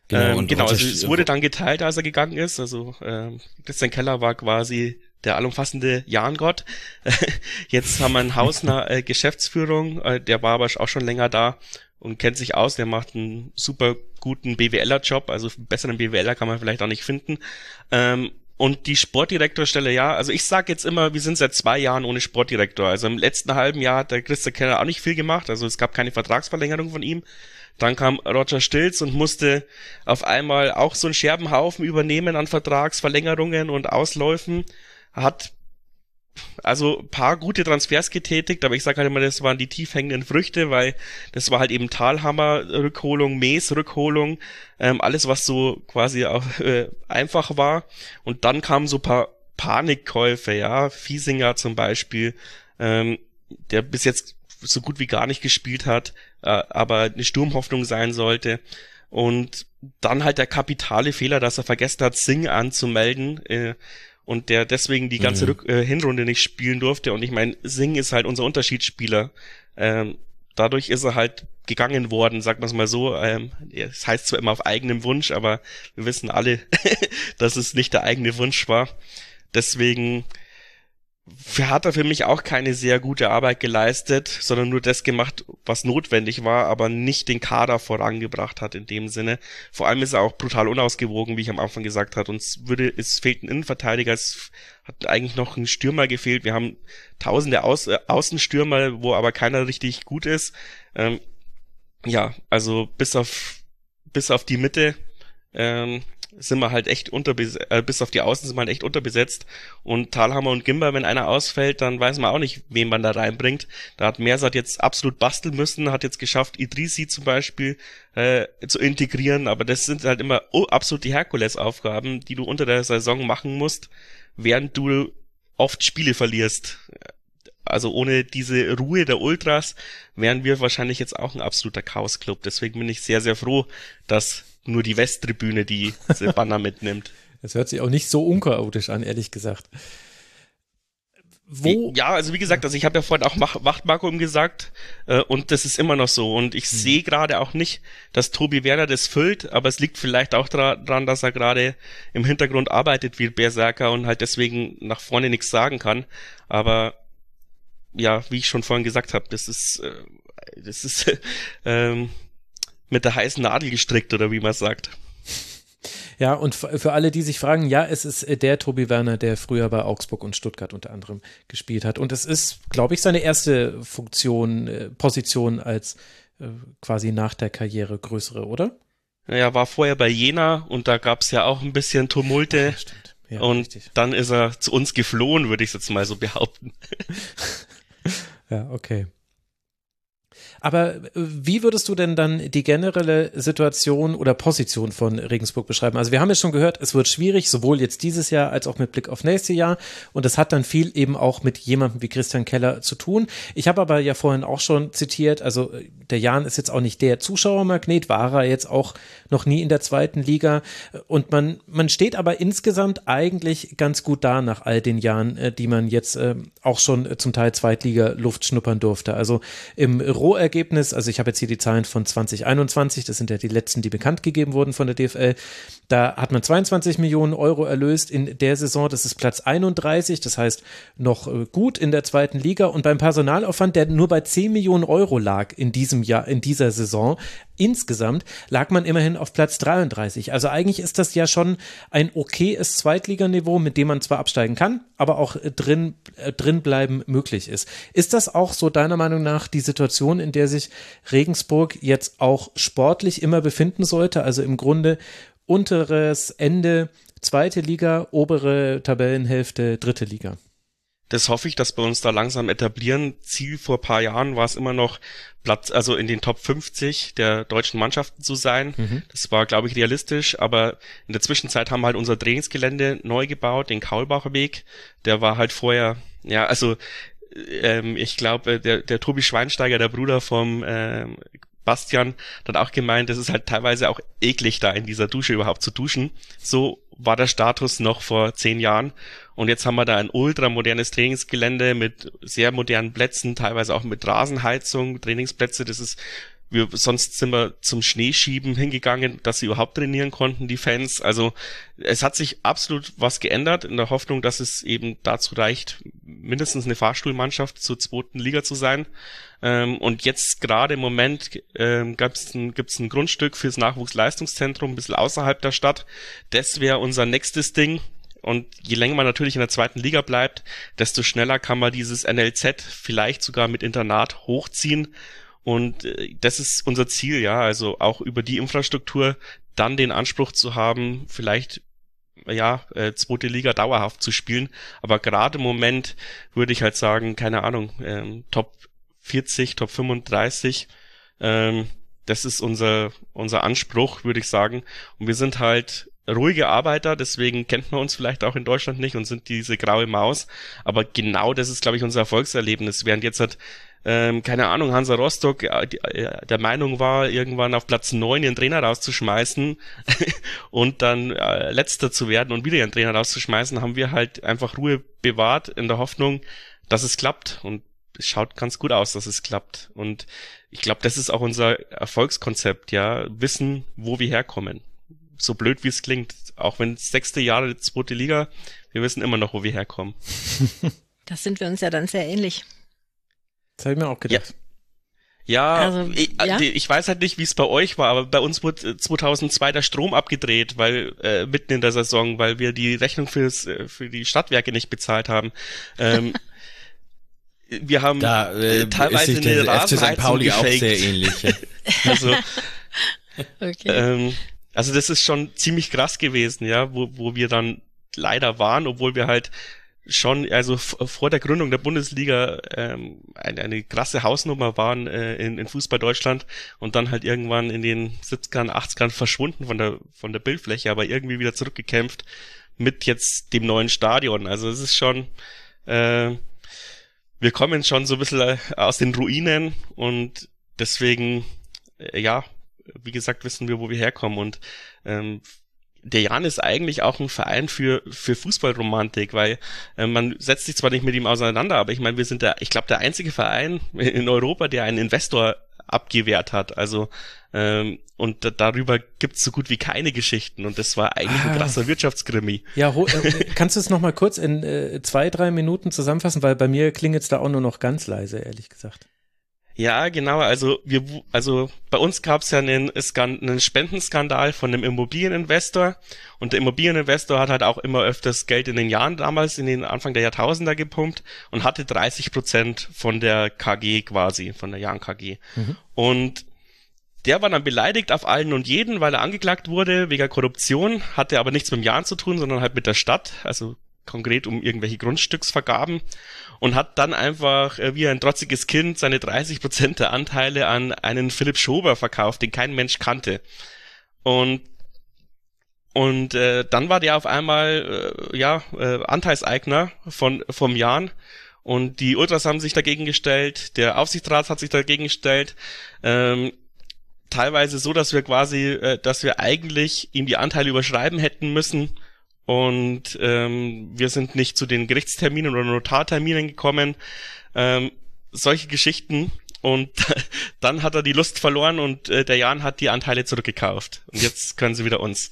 Genau, ähm, genau also es wurde dann geteilt, als er gegangen ist, also ähm, Christian Keller war quasi der allumfassende Jahngott. Jetzt haben wir einen Hausner äh, Geschäftsführung, äh, der war aber auch schon länger da und kennt sich aus. Der macht einen super guten BWLer-Job, also besseren BWLer kann man vielleicht auch nicht finden. Ähm, und die Sportdirektorstelle, ja, also ich sag jetzt immer, wir sind seit zwei Jahren ohne Sportdirektor. Also im letzten halben Jahr hat der Christa Keller auch nicht viel gemacht, also es gab keine Vertragsverlängerung von ihm. Dann kam Roger Stilz und musste auf einmal auch so einen Scherbenhaufen übernehmen an Vertragsverlängerungen und Ausläufen. Hat also paar gute Transfers getätigt, aber ich sage halt immer, das waren die tief hängenden Früchte, weil das war halt eben Talhammer-Rückholung, Mees-Rückholung, ähm, alles was so quasi auch äh, einfach war. Und dann kamen so paar Panikkäufe, ja, Fiesinger zum Beispiel, ähm, der bis jetzt so gut wie gar nicht gespielt hat, äh, aber eine Sturmhoffnung sein sollte. Und dann halt der kapitale Fehler, dass er vergessen hat, Sing anzumelden. Äh, und der deswegen die ganze mhm. Rück äh, Hinrunde nicht spielen durfte. Und ich meine, Singh ist halt unser Unterschiedsspieler. Ähm, dadurch ist er halt gegangen worden, sagt man es mal so. Ähm, es heißt zwar immer auf eigenem Wunsch, aber wir wissen alle, dass es nicht der eigene Wunsch war. Deswegen hat er für mich auch keine sehr gute Arbeit geleistet, sondern nur das gemacht, was notwendig war, aber nicht den Kader vorangebracht hat in dem Sinne. Vor allem ist er auch brutal unausgewogen, wie ich am Anfang gesagt habe. Uns würde, es fehlt ein Innenverteidiger, es hat eigentlich noch ein Stürmer gefehlt. Wir haben tausende Aus, äh, Außenstürmer, wo aber keiner richtig gut ist. Ähm, ja, also bis auf bis auf die Mitte ähm, sind wir halt echt unterbesetzt, äh, bis auf die Außen sind wir halt echt unterbesetzt. Und Talhammer und Gimba, wenn einer ausfällt, dann weiß man auch nicht, wen man da reinbringt. Da hat Mersat jetzt absolut basteln müssen, hat jetzt geschafft, Idrisi zum Beispiel äh, zu integrieren, aber das sind halt immer oh, absolut die Herkulesaufgaben, die du unter der Saison machen musst, während du oft Spiele verlierst. Also ohne diese Ruhe der Ultras wären wir wahrscheinlich jetzt auch ein absoluter Chaos-Club. Deswegen bin ich sehr, sehr froh, dass nur die Westtribüne die Banner mitnimmt. Das hört sich auch nicht so unchaotisch an, ehrlich gesagt. Wo? Ja, also wie gesagt, also ich habe ja vorhin auch Wachtvakuum gesagt äh, und das ist immer noch so und ich hm. sehe gerade auch nicht, dass Tobi Werner das füllt, aber es liegt vielleicht auch daran, dass er gerade im Hintergrund arbeitet wie Berserker und halt deswegen nach vorne nichts sagen kann, aber ja, wie ich schon vorhin gesagt habe, das ist äh, das ist ähm, mit der heißen Nadel gestrickt oder wie man sagt. Ja, und für alle, die sich fragen, ja, es ist äh, der Tobi Werner, der früher bei Augsburg und Stuttgart unter anderem gespielt hat. Und es ist, glaube ich, seine erste Funktion, äh, Position als äh, quasi nach der Karriere größere, oder? Naja, war vorher bei Jena und da gab es ja auch ein bisschen Tumulte. Ja, stimmt. Ja, und richtig. dann ist er zu uns geflohen, würde ich jetzt mal so behaupten. ja, okay. Aber äh, wie würdest du denn dann die generelle Situation oder Position von Regensburg beschreiben? Also wir haben ja schon gehört, es wird schwierig, sowohl jetzt dieses Jahr als auch mit Blick auf nächstes Jahr. Und das hat dann viel eben auch mit jemandem wie Christian Keller zu tun. Ich habe aber ja vorhin auch schon zitiert, also äh, der Jan ist jetzt auch nicht der Zuschauermagnet, war er jetzt auch noch nie in der zweiten Liga. Und man, man steht aber insgesamt eigentlich ganz gut da nach all den Jahren, äh, die man jetzt auch schon zum Teil Zweitliga-Luft schnuppern durfte. Also im Roh Ergebnis, also ich habe jetzt hier die Zahlen von 2021, das sind ja die letzten, die bekannt gegeben wurden von der DFL. Da hat man 22 Millionen Euro erlöst in der Saison, das ist Platz 31, das heißt noch äh, gut in der zweiten Liga und beim Personalaufwand, der nur bei 10 Millionen Euro lag in diesem Jahr, in dieser Saison, insgesamt lag man immerhin auf Platz 33. Also eigentlich ist das ja schon ein okayes Zweitliganiveau, mit dem man zwar absteigen kann, aber auch drin, äh, drin bleiben möglich ist. Ist das auch so deiner Meinung nach die Situation, in der sich Regensburg jetzt auch sportlich immer befinden sollte? Also im Grunde unteres Ende zweite Liga, obere Tabellenhälfte dritte Liga das hoffe ich, dass wir uns da langsam etablieren. Ziel vor paar Jahren war es immer noch, Platz, also in den Top 50 der deutschen Mannschaften zu sein. Mhm. Das war, glaube ich, realistisch, aber in der Zwischenzeit haben wir halt unser Trainingsgelände neu gebaut, den Kaulbacher Weg. Der war halt vorher, ja, also ähm, ich glaube, der, der Tobi Schweinsteiger, der Bruder vom ähm, Bastian, hat auch gemeint, es ist halt teilweise auch eklig, da in dieser Dusche überhaupt zu duschen. So war der Status noch vor zehn Jahren. Und jetzt haben wir da ein ultramodernes Trainingsgelände mit sehr modernen Plätzen, teilweise auch mit Rasenheizung, Trainingsplätze. Das ist wir, sonst sind wir zum Schneeschieben hingegangen, dass sie überhaupt trainieren konnten, die Fans. Also es hat sich absolut was geändert in der Hoffnung, dass es eben dazu reicht, mindestens eine Fahrstuhlmannschaft zur zweiten Liga zu sein. Ähm, und jetzt gerade im Moment ähm, gibt's ein, gibt's ein Grundstück fürs Nachwuchsleistungszentrum, ein bisschen außerhalb der Stadt. Das wäre unser nächstes Ding. Und je länger man natürlich in der zweiten Liga bleibt, desto schneller kann man dieses NLZ vielleicht sogar mit Internat hochziehen und äh, das ist unser Ziel, ja, also auch über die Infrastruktur dann den Anspruch zu haben, vielleicht ja, äh, zweite Liga dauerhaft zu spielen. Aber gerade im Moment würde ich halt sagen, keine Ahnung, ähm, Top 40, Top 35, ähm, das ist unser, unser Anspruch, würde ich sagen. Und wir sind halt ruhige Arbeiter, deswegen kennt man uns vielleicht auch in Deutschland nicht und sind diese graue Maus. Aber genau das ist, glaube ich, unser Erfolgserlebnis. Während jetzt halt ähm, keine Ahnung, Hansa Rostock äh, äh, der Meinung war, irgendwann auf Platz neun ihren Trainer rauszuschmeißen und dann äh, letzter zu werden und wieder ihren Trainer rauszuschmeißen, haben wir halt einfach Ruhe bewahrt in der Hoffnung, dass es klappt und es schaut ganz gut aus, dass es klappt und ich glaube, das ist auch unser Erfolgskonzept, ja, wissen, wo wir herkommen. So blöd wie es klingt, auch wenn sechste Jahre zweite Liga, wir wissen immer noch, wo wir herkommen. Das sind wir uns ja dann sehr ähnlich. Das habe ich mir auch gedacht. Ja. Ja, also, ich, ja? ich, weiß halt nicht, wie es bei euch war, aber bei uns wurde 2002 äh, der Strom abgedreht, weil äh, mitten in der Saison, weil wir die Rechnung fürs, äh, für die Stadtwerke nicht bezahlt haben. Ähm, wir haben da, äh, teilweise ist eine FC St. Pauli auch sehr ähnlich. also, okay. ähm, also das ist schon ziemlich krass gewesen, ja, wo, wo wir dann leider waren, obwohl wir halt schon, also vor der Gründung der Bundesliga ähm, eine, eine krasse Hausnummer waren äh, in, in Fußball Deutschland und dann halt irgendwann in den 70ern, 80ern verschwunden von der von der Bildfläche, aber irgendwie wieder zurückgekämpft mit jetzt dem neuen Stadion. Also es ist schon, äh, wir kommen schon so ein bisschen äh, aus den Ruinen und deswegen, äh, ja, wie gesagt, wissen wir, wo wir herkommen und ähm, der Jan ist eigentlich auch ein Verein für, für Fußballromantik, weil äh, man setzt sich zwar nicht mit ihm auseinander, aber ich meine, wir sind der, ich glaube, der einzige Verein in Europa, der einen Investor abgewehrt hat. Also ähm, und da, darüber gibt's so gut wie keine Geschichten und das war eigentlich ah. ein krasser Wirtschaftskrimi. Ja, äh, kannst du es noch mal kurz in äh, zwei, drei Minuten zusammenfassen, weil bei mir klingelt's da auch nur noch ganz leise, ehrlich gesagt. Ja, genau. Also wir, also bei uns gab es ja einen, einen Spendenskandal von einem Immobilieninvestor und der Immobilieninvestor hat halt auch immer öfters Geld in den Jahren damals, in den Anfang der Jahrtausender gepumpt und hatte 30 Prozent von der KG quasi, von der Jan KG. Mhm. Und der war dann beleidigt auf allen und jeden, weil er angeklagt wurde wegen Korruption, hatte aber nichts mit dem Jan zu tun, sondern halt mit der Stadt, also konkret um irgendwelche Grundstücksvergaben und hat dann einfach äh, wie ein trotziges Kind seine 30 Prozent der Anteile an einen Philipp Schober verkauft, den kein Mensch kannte. Und und äh, dann war der auf einmal äh, ja äh, Anteilseigner von vom Jan und die Ultras haben sich dagegen gestellt, der Aufsichtsrat hat sich dagegen gestellt. Ähm, teilweise so, dass wir quasi, äh, dass wir eigentlich ihm die Anteile überschreiben hätten müssen und ähm, wir sind nicht zu den Gerichtsterminen oder Notarterminen gekommen. Ähm, solche Geschichten. Und dann hat er die Lust verloren und äh, der Jan hat die Anteile zurückgekauft. Und jetzt können sie wieder uns.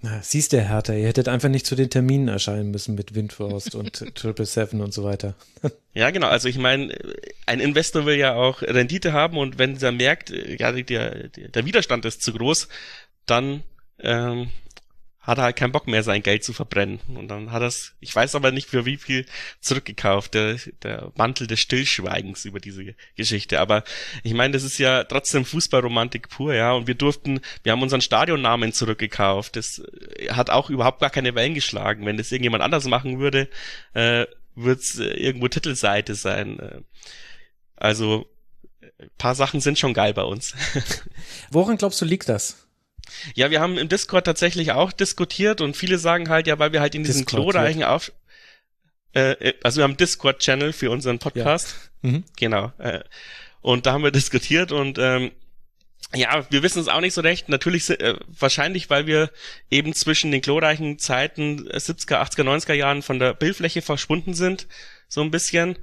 Na, siehst du, Hertha, ihr hättet einfach nicht zu den Terminen erscheinen müssen mit Windforst und Triple Seven und so weiter. ja, genau. Also ich meine, ein Investor will ja auch Rendite haben und wenn er merkt, äh, ja, der, der Widerstand ist zu groß, dann ähm, hat er halt keinen Bock mehr, sein Geld zu verbrennen. Und dann hat er es, ich weiß aber nicht für wie viel zurückgekauft, der, der Mantel des Stillschweigens über diese Geschichte. Aber ich meine, das ist ja trotzdem Fußballromantik pur, ja. Und wir durften, wir haben unseren Stadionnamen zurückgekauft. Das äh, hat auch überhaupt gar keine Wellen geschlagen. Wenn das irgendjemand anders machen würde, äh, würde es äh, irgendwo Titelseite sein. Äh, also, paar Sachen sind schon geil bei uns. Woran glaubst du, liegt das? Ja, wir haben im Discord tatsächlich auch diskutiert und viele sagen halt, ja, weil wir halt in diesen glorreichen Auf... Äh, äh, also wir haben Discord-Channel für unseren Podcast. Ja. Mhm. Genau. Äh, und da haben wir diskutiert und ähm, ja, wir wissen es auch nicht so recht. Natürlich äh, wahrscheinlich, weil wir eben zwischen den glorreichen Zeiten 70er, 80er, 90er Jahren von der Bildfläche verschwunden sind, so ein bisschen.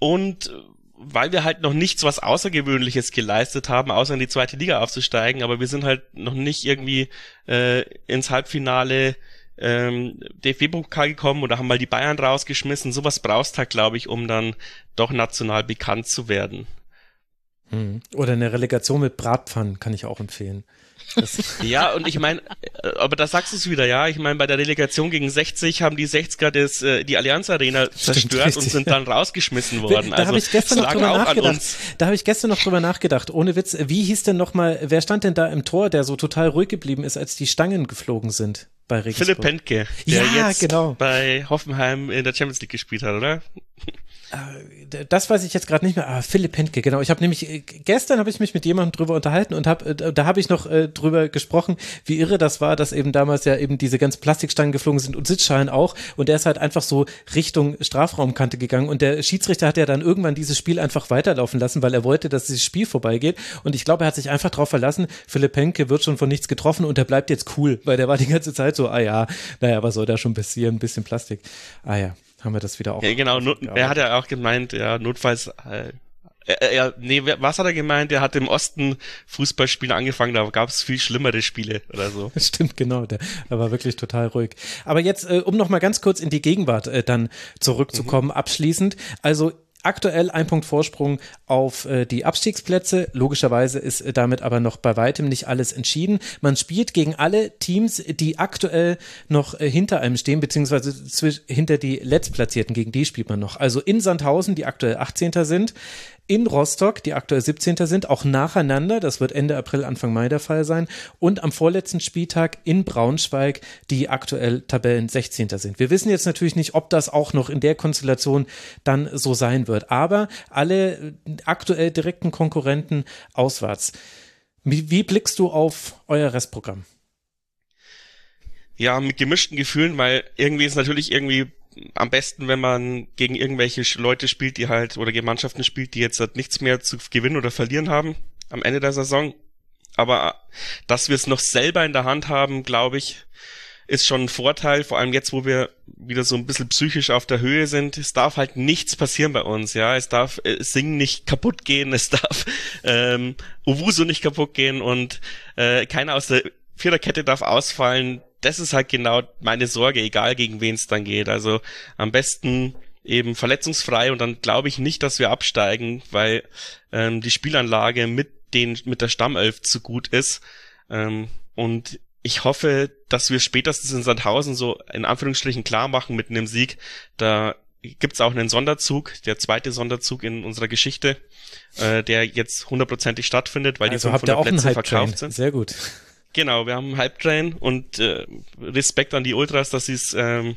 Und weil wir halt noch nichts was Außergewöhnliches geleistet haben, außer in die zweite Liga aufzusteigen, aber wir sind halt noch nicht irgendwie äh, ins Halbfinale ähm, DFB-Pokal gekommen oder haben mal die Bayern rausgeschmissen. Sowas brauchst halt, glaube ich, um dann doch national bekannt zu werden. Hm. Oder eine Relegation mit Bratpfannen kann ich auch empfehlen. ja, und ich meine, äh, aber da sagst du es wieder, ja. Ich meine, bei der Relegation gegen 60 haben die 60er das, äh, die Allianz Arena zerstört und sind dann rausgeschmissen worden. Da also, habe ich gestern noch drüber nachgedacht. Da habe ich gestern noch drüber nachgedacht. Ohne Witz, wie hieß denn nochmal, wer stand denn da im Tor, der so total ruhig geblieben ist, als die Stangen geflogen sind? Bei Regensburg. Philipp Pentke, der ja, jetzt genau. bei Hoffenheim in der Champions League gespielt hat, oder? Äh, das weiß ich jetzt gerade nicht mehr. Ah, Philipp Hentke, genau. Ich habe nämlich äh, gestern habe ich mich mit jemandem drüber unterhalten und habe äh, da habe ich noch äh, drüber gesprochen, wie irre das war, dass eben damals ja eben diese ganzen Plastikstangen geflogen sind und Sitzschalen auch und der ist halt einfach so Richtung Strafraumkante gegangen und der Schiedsrichter hat ja dann irgendwann dieses Spiel einfach weiterlaufen lassen, weil er wollte, dass dieses Spiel vorbeigeht und ich glaube, er hat sich einfach darauf verlassen, Philipp Henke wird schon von nichts getroffen und er bleibt jetzt cool, weil der war die ganze Zeit so, ah ja, naja, was soll da schon passieren, ein bisschen Plastik. Ah ja haben wir das wieder auch. Ja, genau, er hat ja auch gemeint, ja, notfalls, äh, er, er, nee, was hat er gemeint? Er hat im Osten Fußballspiele angefangen, da gab es viel schlimmere Spiele oder so. Stimmt, genau, der, der war wirklich total ruhig. Aber jetzt, äh, um noch mal ganz kurz in die Gegenwart äh, dann zurückzukommen, mhm. abschließend. Also Aktuell ein Punkt Vorsprung auf äh, die Abstiegsplätze. Logischerweise ist äh, damit aber noch bei weitem nicht alles entschieden. Man spielt gegen alle Teams, die aktuell noch äh, hinter einem stehen, beziehungsweise hinter die Letztplatzierten. Gegen die spielt man noch. Also in Sandhausen, die aktuell 18. sind, in Rostock, die aktuell 17. sind, auch nacheinander. Das wird Ende April, Anfang Mai der Fall sein. Und am vorletzten Spieltag in Braunschweig, die aktuell Tabellen 16. sind. Wir wissen jetzt natürlich nicht, ob das auch noch in der Konstellation dann so sein wird. Aber alle aktuell direkten Konkurrenten auswärts. Wie, wie blickst du auf euer Restprogramm? Ja, mit gemischten Gefühlen, weil irgendwie ist natürlich irgendwie am besten, wenn man gegen irgendwelche Leute spielt, die halt, oder gegen Mannschaften spielt, die jetzt halt nichts mehr zu gewinnen oder verlieren haben am Ende der Saison. Aber dass wir es noch selber in der Hand haben, glaube ich, ist schon ein Vorteil, vor allem jetzt, wo wir wieder so ein bisschen psychisch auf der Höhe sind. Es darf halt nichts passieren bei uns, ja. Es darf äh, Singen nicht kaputt gehen, es darf ähm, Uwuso nicht kaputt gehen und äh, keiner aus der Viererkette darf ausfallen das ist halt genau meine Sorge, egal gegen wen es dann geht. Also am besten eben verletzungsfrei und dann glaube ich nicht, dass wir absteigen, weil ähm, die Spielanlage mit den mit der Stammelf zu gut ist. Ähm, und ich hoffe, dass wir spätestens in Sandhausen so in Anführungsstrichen klar machen mit einem Sieg. Da gibt's auch einen Sonderzug, der zweite Sonderzug in unserer Geschichte, äh, der jetzt hundertprozentig stattfindet, weil also die 500 Plätze verkauft sind. Sehr gut. Genau, wir haben einen Halbtrain und äh, Respekt an die Ultras, dass sie es ähm,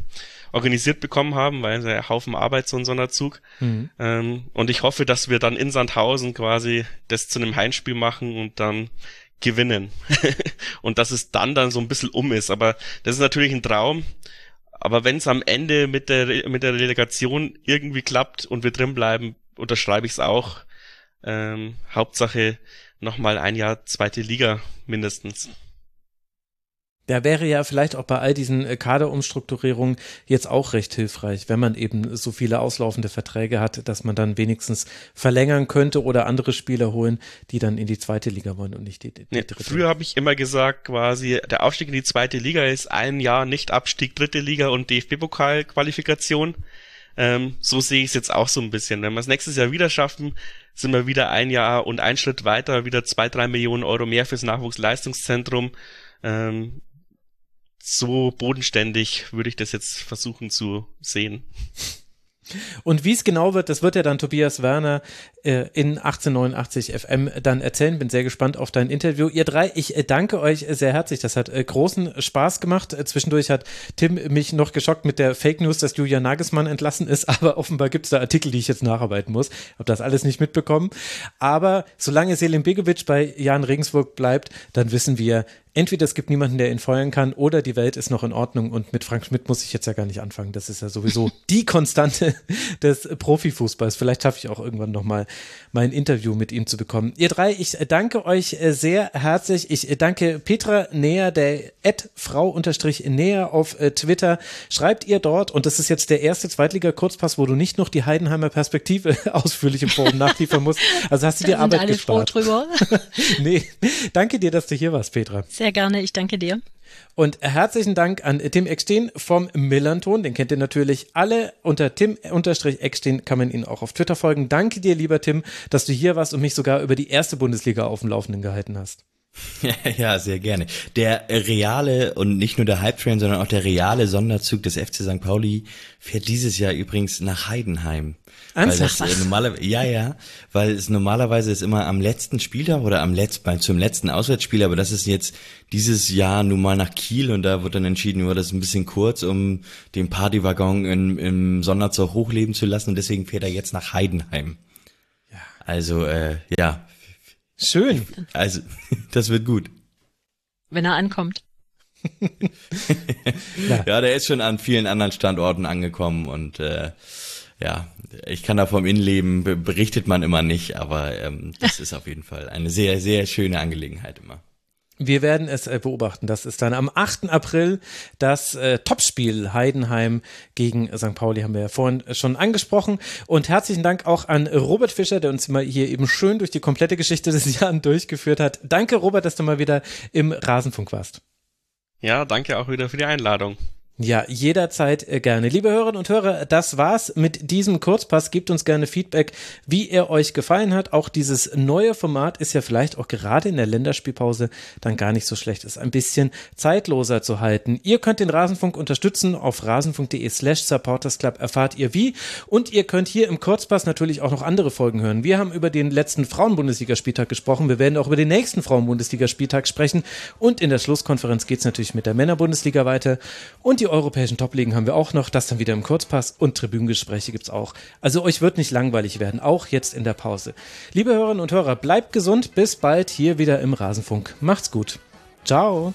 organisiert bekommen haben, weil ein Haufen Arbeit so ein Sonderzug. Mhm. Ähm, und ich hoffe, dass wir dann in Sandhausen quasi das zu einem Heimspiel machen und dann gewinnen. und dass es dann dann so ein bisschen um ist. Aber das ist natürlich ein Traum. Aber wenn es am Ende mit der mit der Relegation irgendwie klappt und wir drin bleiben, unterschreibe ich es auch. Ähm, Hauptsache nochmal ein Jahr zweite Liga mindestens. Da wäre ja vielleicht auch bei all diesen äh, Kaderumstrukturierungen jetzt auch recht hilfreich, wenn man eben so viele auslaufende Verträge hat, dass man dann wenigstens verlängern könnte oder andere Spieler holen, die dann in die zweite Liga wollen und nicht die, die nee, dritte. Früher habe ich immer gesagt, quasi der Aufstieg in die zweite Liga ist ein Jahr nicht Abstieg dritte Liga und DFB-Pokal-Qualifikation. Ähm, so sehe ich es jetzt auch so ein bisschen. Wenn wir es nächstes Jahr wieder schaffen, sind wir wieder ein Jahr und ein Schritt weiter, wieder zwei, drei Millionen Euro mehr fürs Nachwuchsleistungszentrum. Ähm, so bodenständig würde ich das jetzt versuchen zu sehen. Und wie es genau wird, das wird ja dann Tobias Werner äh, in 1889 FM dann erzählen. Bin sehr gespannt auf dein Interview. Ihr drei, ich äh, danke euch sehr herzlich. Das hat äh, großen Spaß gemacht. Äh, zwischendurch hat Tim mich noch geschockt mit der Fake News, dass Julian Nagelsmann entlassen ist. Aber offenbar gibt es da Artikel, die ich jetzt nacharbeiten muss. Hab das alles nicht mitbekommen. Aber solange Selim Begovic bei Jan Regensburg bleibt, dann wissen wir, entweder es gibt niemanden, der ihn feuern kann, oder die Welt ist noch in Ordnung und mit Frank Schmidt muss ich jetzt ja gar nicht anfangen. Das ist ja sowieso die Konstante des Profifußballs. Vielleicht schaffe ich auch irgendwann nochmal mein Interview mit ihm zu bekommen. Ihr drei, ich danke euch sehr herzlich. Ich danke Petra Näher, der Ad Frau Näher auf äh, Twitter. Schreibt ihr dort, und das ist jetzt der erste Zweitliga-Kurzpass, wo du nicht noch die Heidenheimer Perspektive ausführlich im Forum nachliefern musst. Also hast du dir Arbeit alle gespart. Froh drüber. nee, danke dir, dass du hier warst, Petra. Sehr gerne, ich danke dir. Und herzlichen Dank an Tim Eckstein vom Millanton. Den kennt ihr natürlich alle. Unter Tim-Eckstein kann man ihn auch auf Twitter folgen. Danke dir, lieber Tim, dass du hier warst und mich sogar über die erste Bundesliga auf dem Laufenden gehalten hast. Ja, sehr gerne. Der reale und nicht nur der Hype Train, sondern auch der reale Sonderzug des FC St. Pauli fährt dieses Jahr übrigens nach Heidenheim. Ernsthaft? Weil das, äh, normale, ja, ja, weil es normalerweise ist immer am letzten Spieltag oder am letzten, zum letzten Auswärtsspiel, aber das ist jetzt dieses Jahr nun mal nach Kiel und da wird dann entschieden, nur das ist ein bisschen kurz, um den Partywaggon in, im Sonderzug hochleben zu lassen und deswegen fährt er jetzt nach Heidenheim. Ja. Also, äh, ja. Schön. Also, das wird gut. Wenn er ankommt. ja, der ist schon an vielen anderen Standorten angekommen und äh, ja, ich kann da vom Innenleben berichtet man immer nicht, aber ähm, das ist auf jeden Fall eine sehr, sehr schöne Angelegenheit immer. Wir werden es äh, beobachten. Das ist dann am 8. April das äh, Topspiel Heidenheim gegen St. Pauli, haben wir ja vorhin schon angesprochen. Und herzlichen Dank auch an Robert Fischer, der uns mal hier eben schön durch die komplette Geschichte des Jahres durchgeführt hat. Danke, Robert, dass du mal wieder im Rasenfunk warst. Ja, danke auch wieder für die Einladung. Ja, jederzeit äh, gerne. Liebe Hörerinnen und Hörer, das war's mit diesem Kurzpass. Gebt uns gerne Feedback, wie er euch gefallen hat. Auch dieses neue Format ist ja vielleicht auch gerade in der Länderspielpause dann gar nicht so schlecht. Ist ein bisschen zeitloser zu halten. Ihr könnt den Rasenfunk unterstützen. Auf rasenfunk.de slash supportersclub erfahrt ihr wie. Und ihr könnt hier im Kurzpass natürlich auch noch andere Folgen hören. Wir haben über den letzten Frauenbundesligaspieltag gesprochen. Wir werden auch über den nächsten Frauenbundesligaspieltag sprechen. Und in der Schlusskonferenz geht's natürlich mit der Männerbundesliga weiter. Und die europäischen Top-Ligen haben wir auch noch, das dann wieder im Kurzpass und Tribüngespräche es auch. Also euch wird nicht langweilig werden, auch jetzt in der Pause. Liebe Hörerinnen und Hörer, bleibt gesund, bis bald hier wieder im Rasenfunk. Macht's gut. Ciao.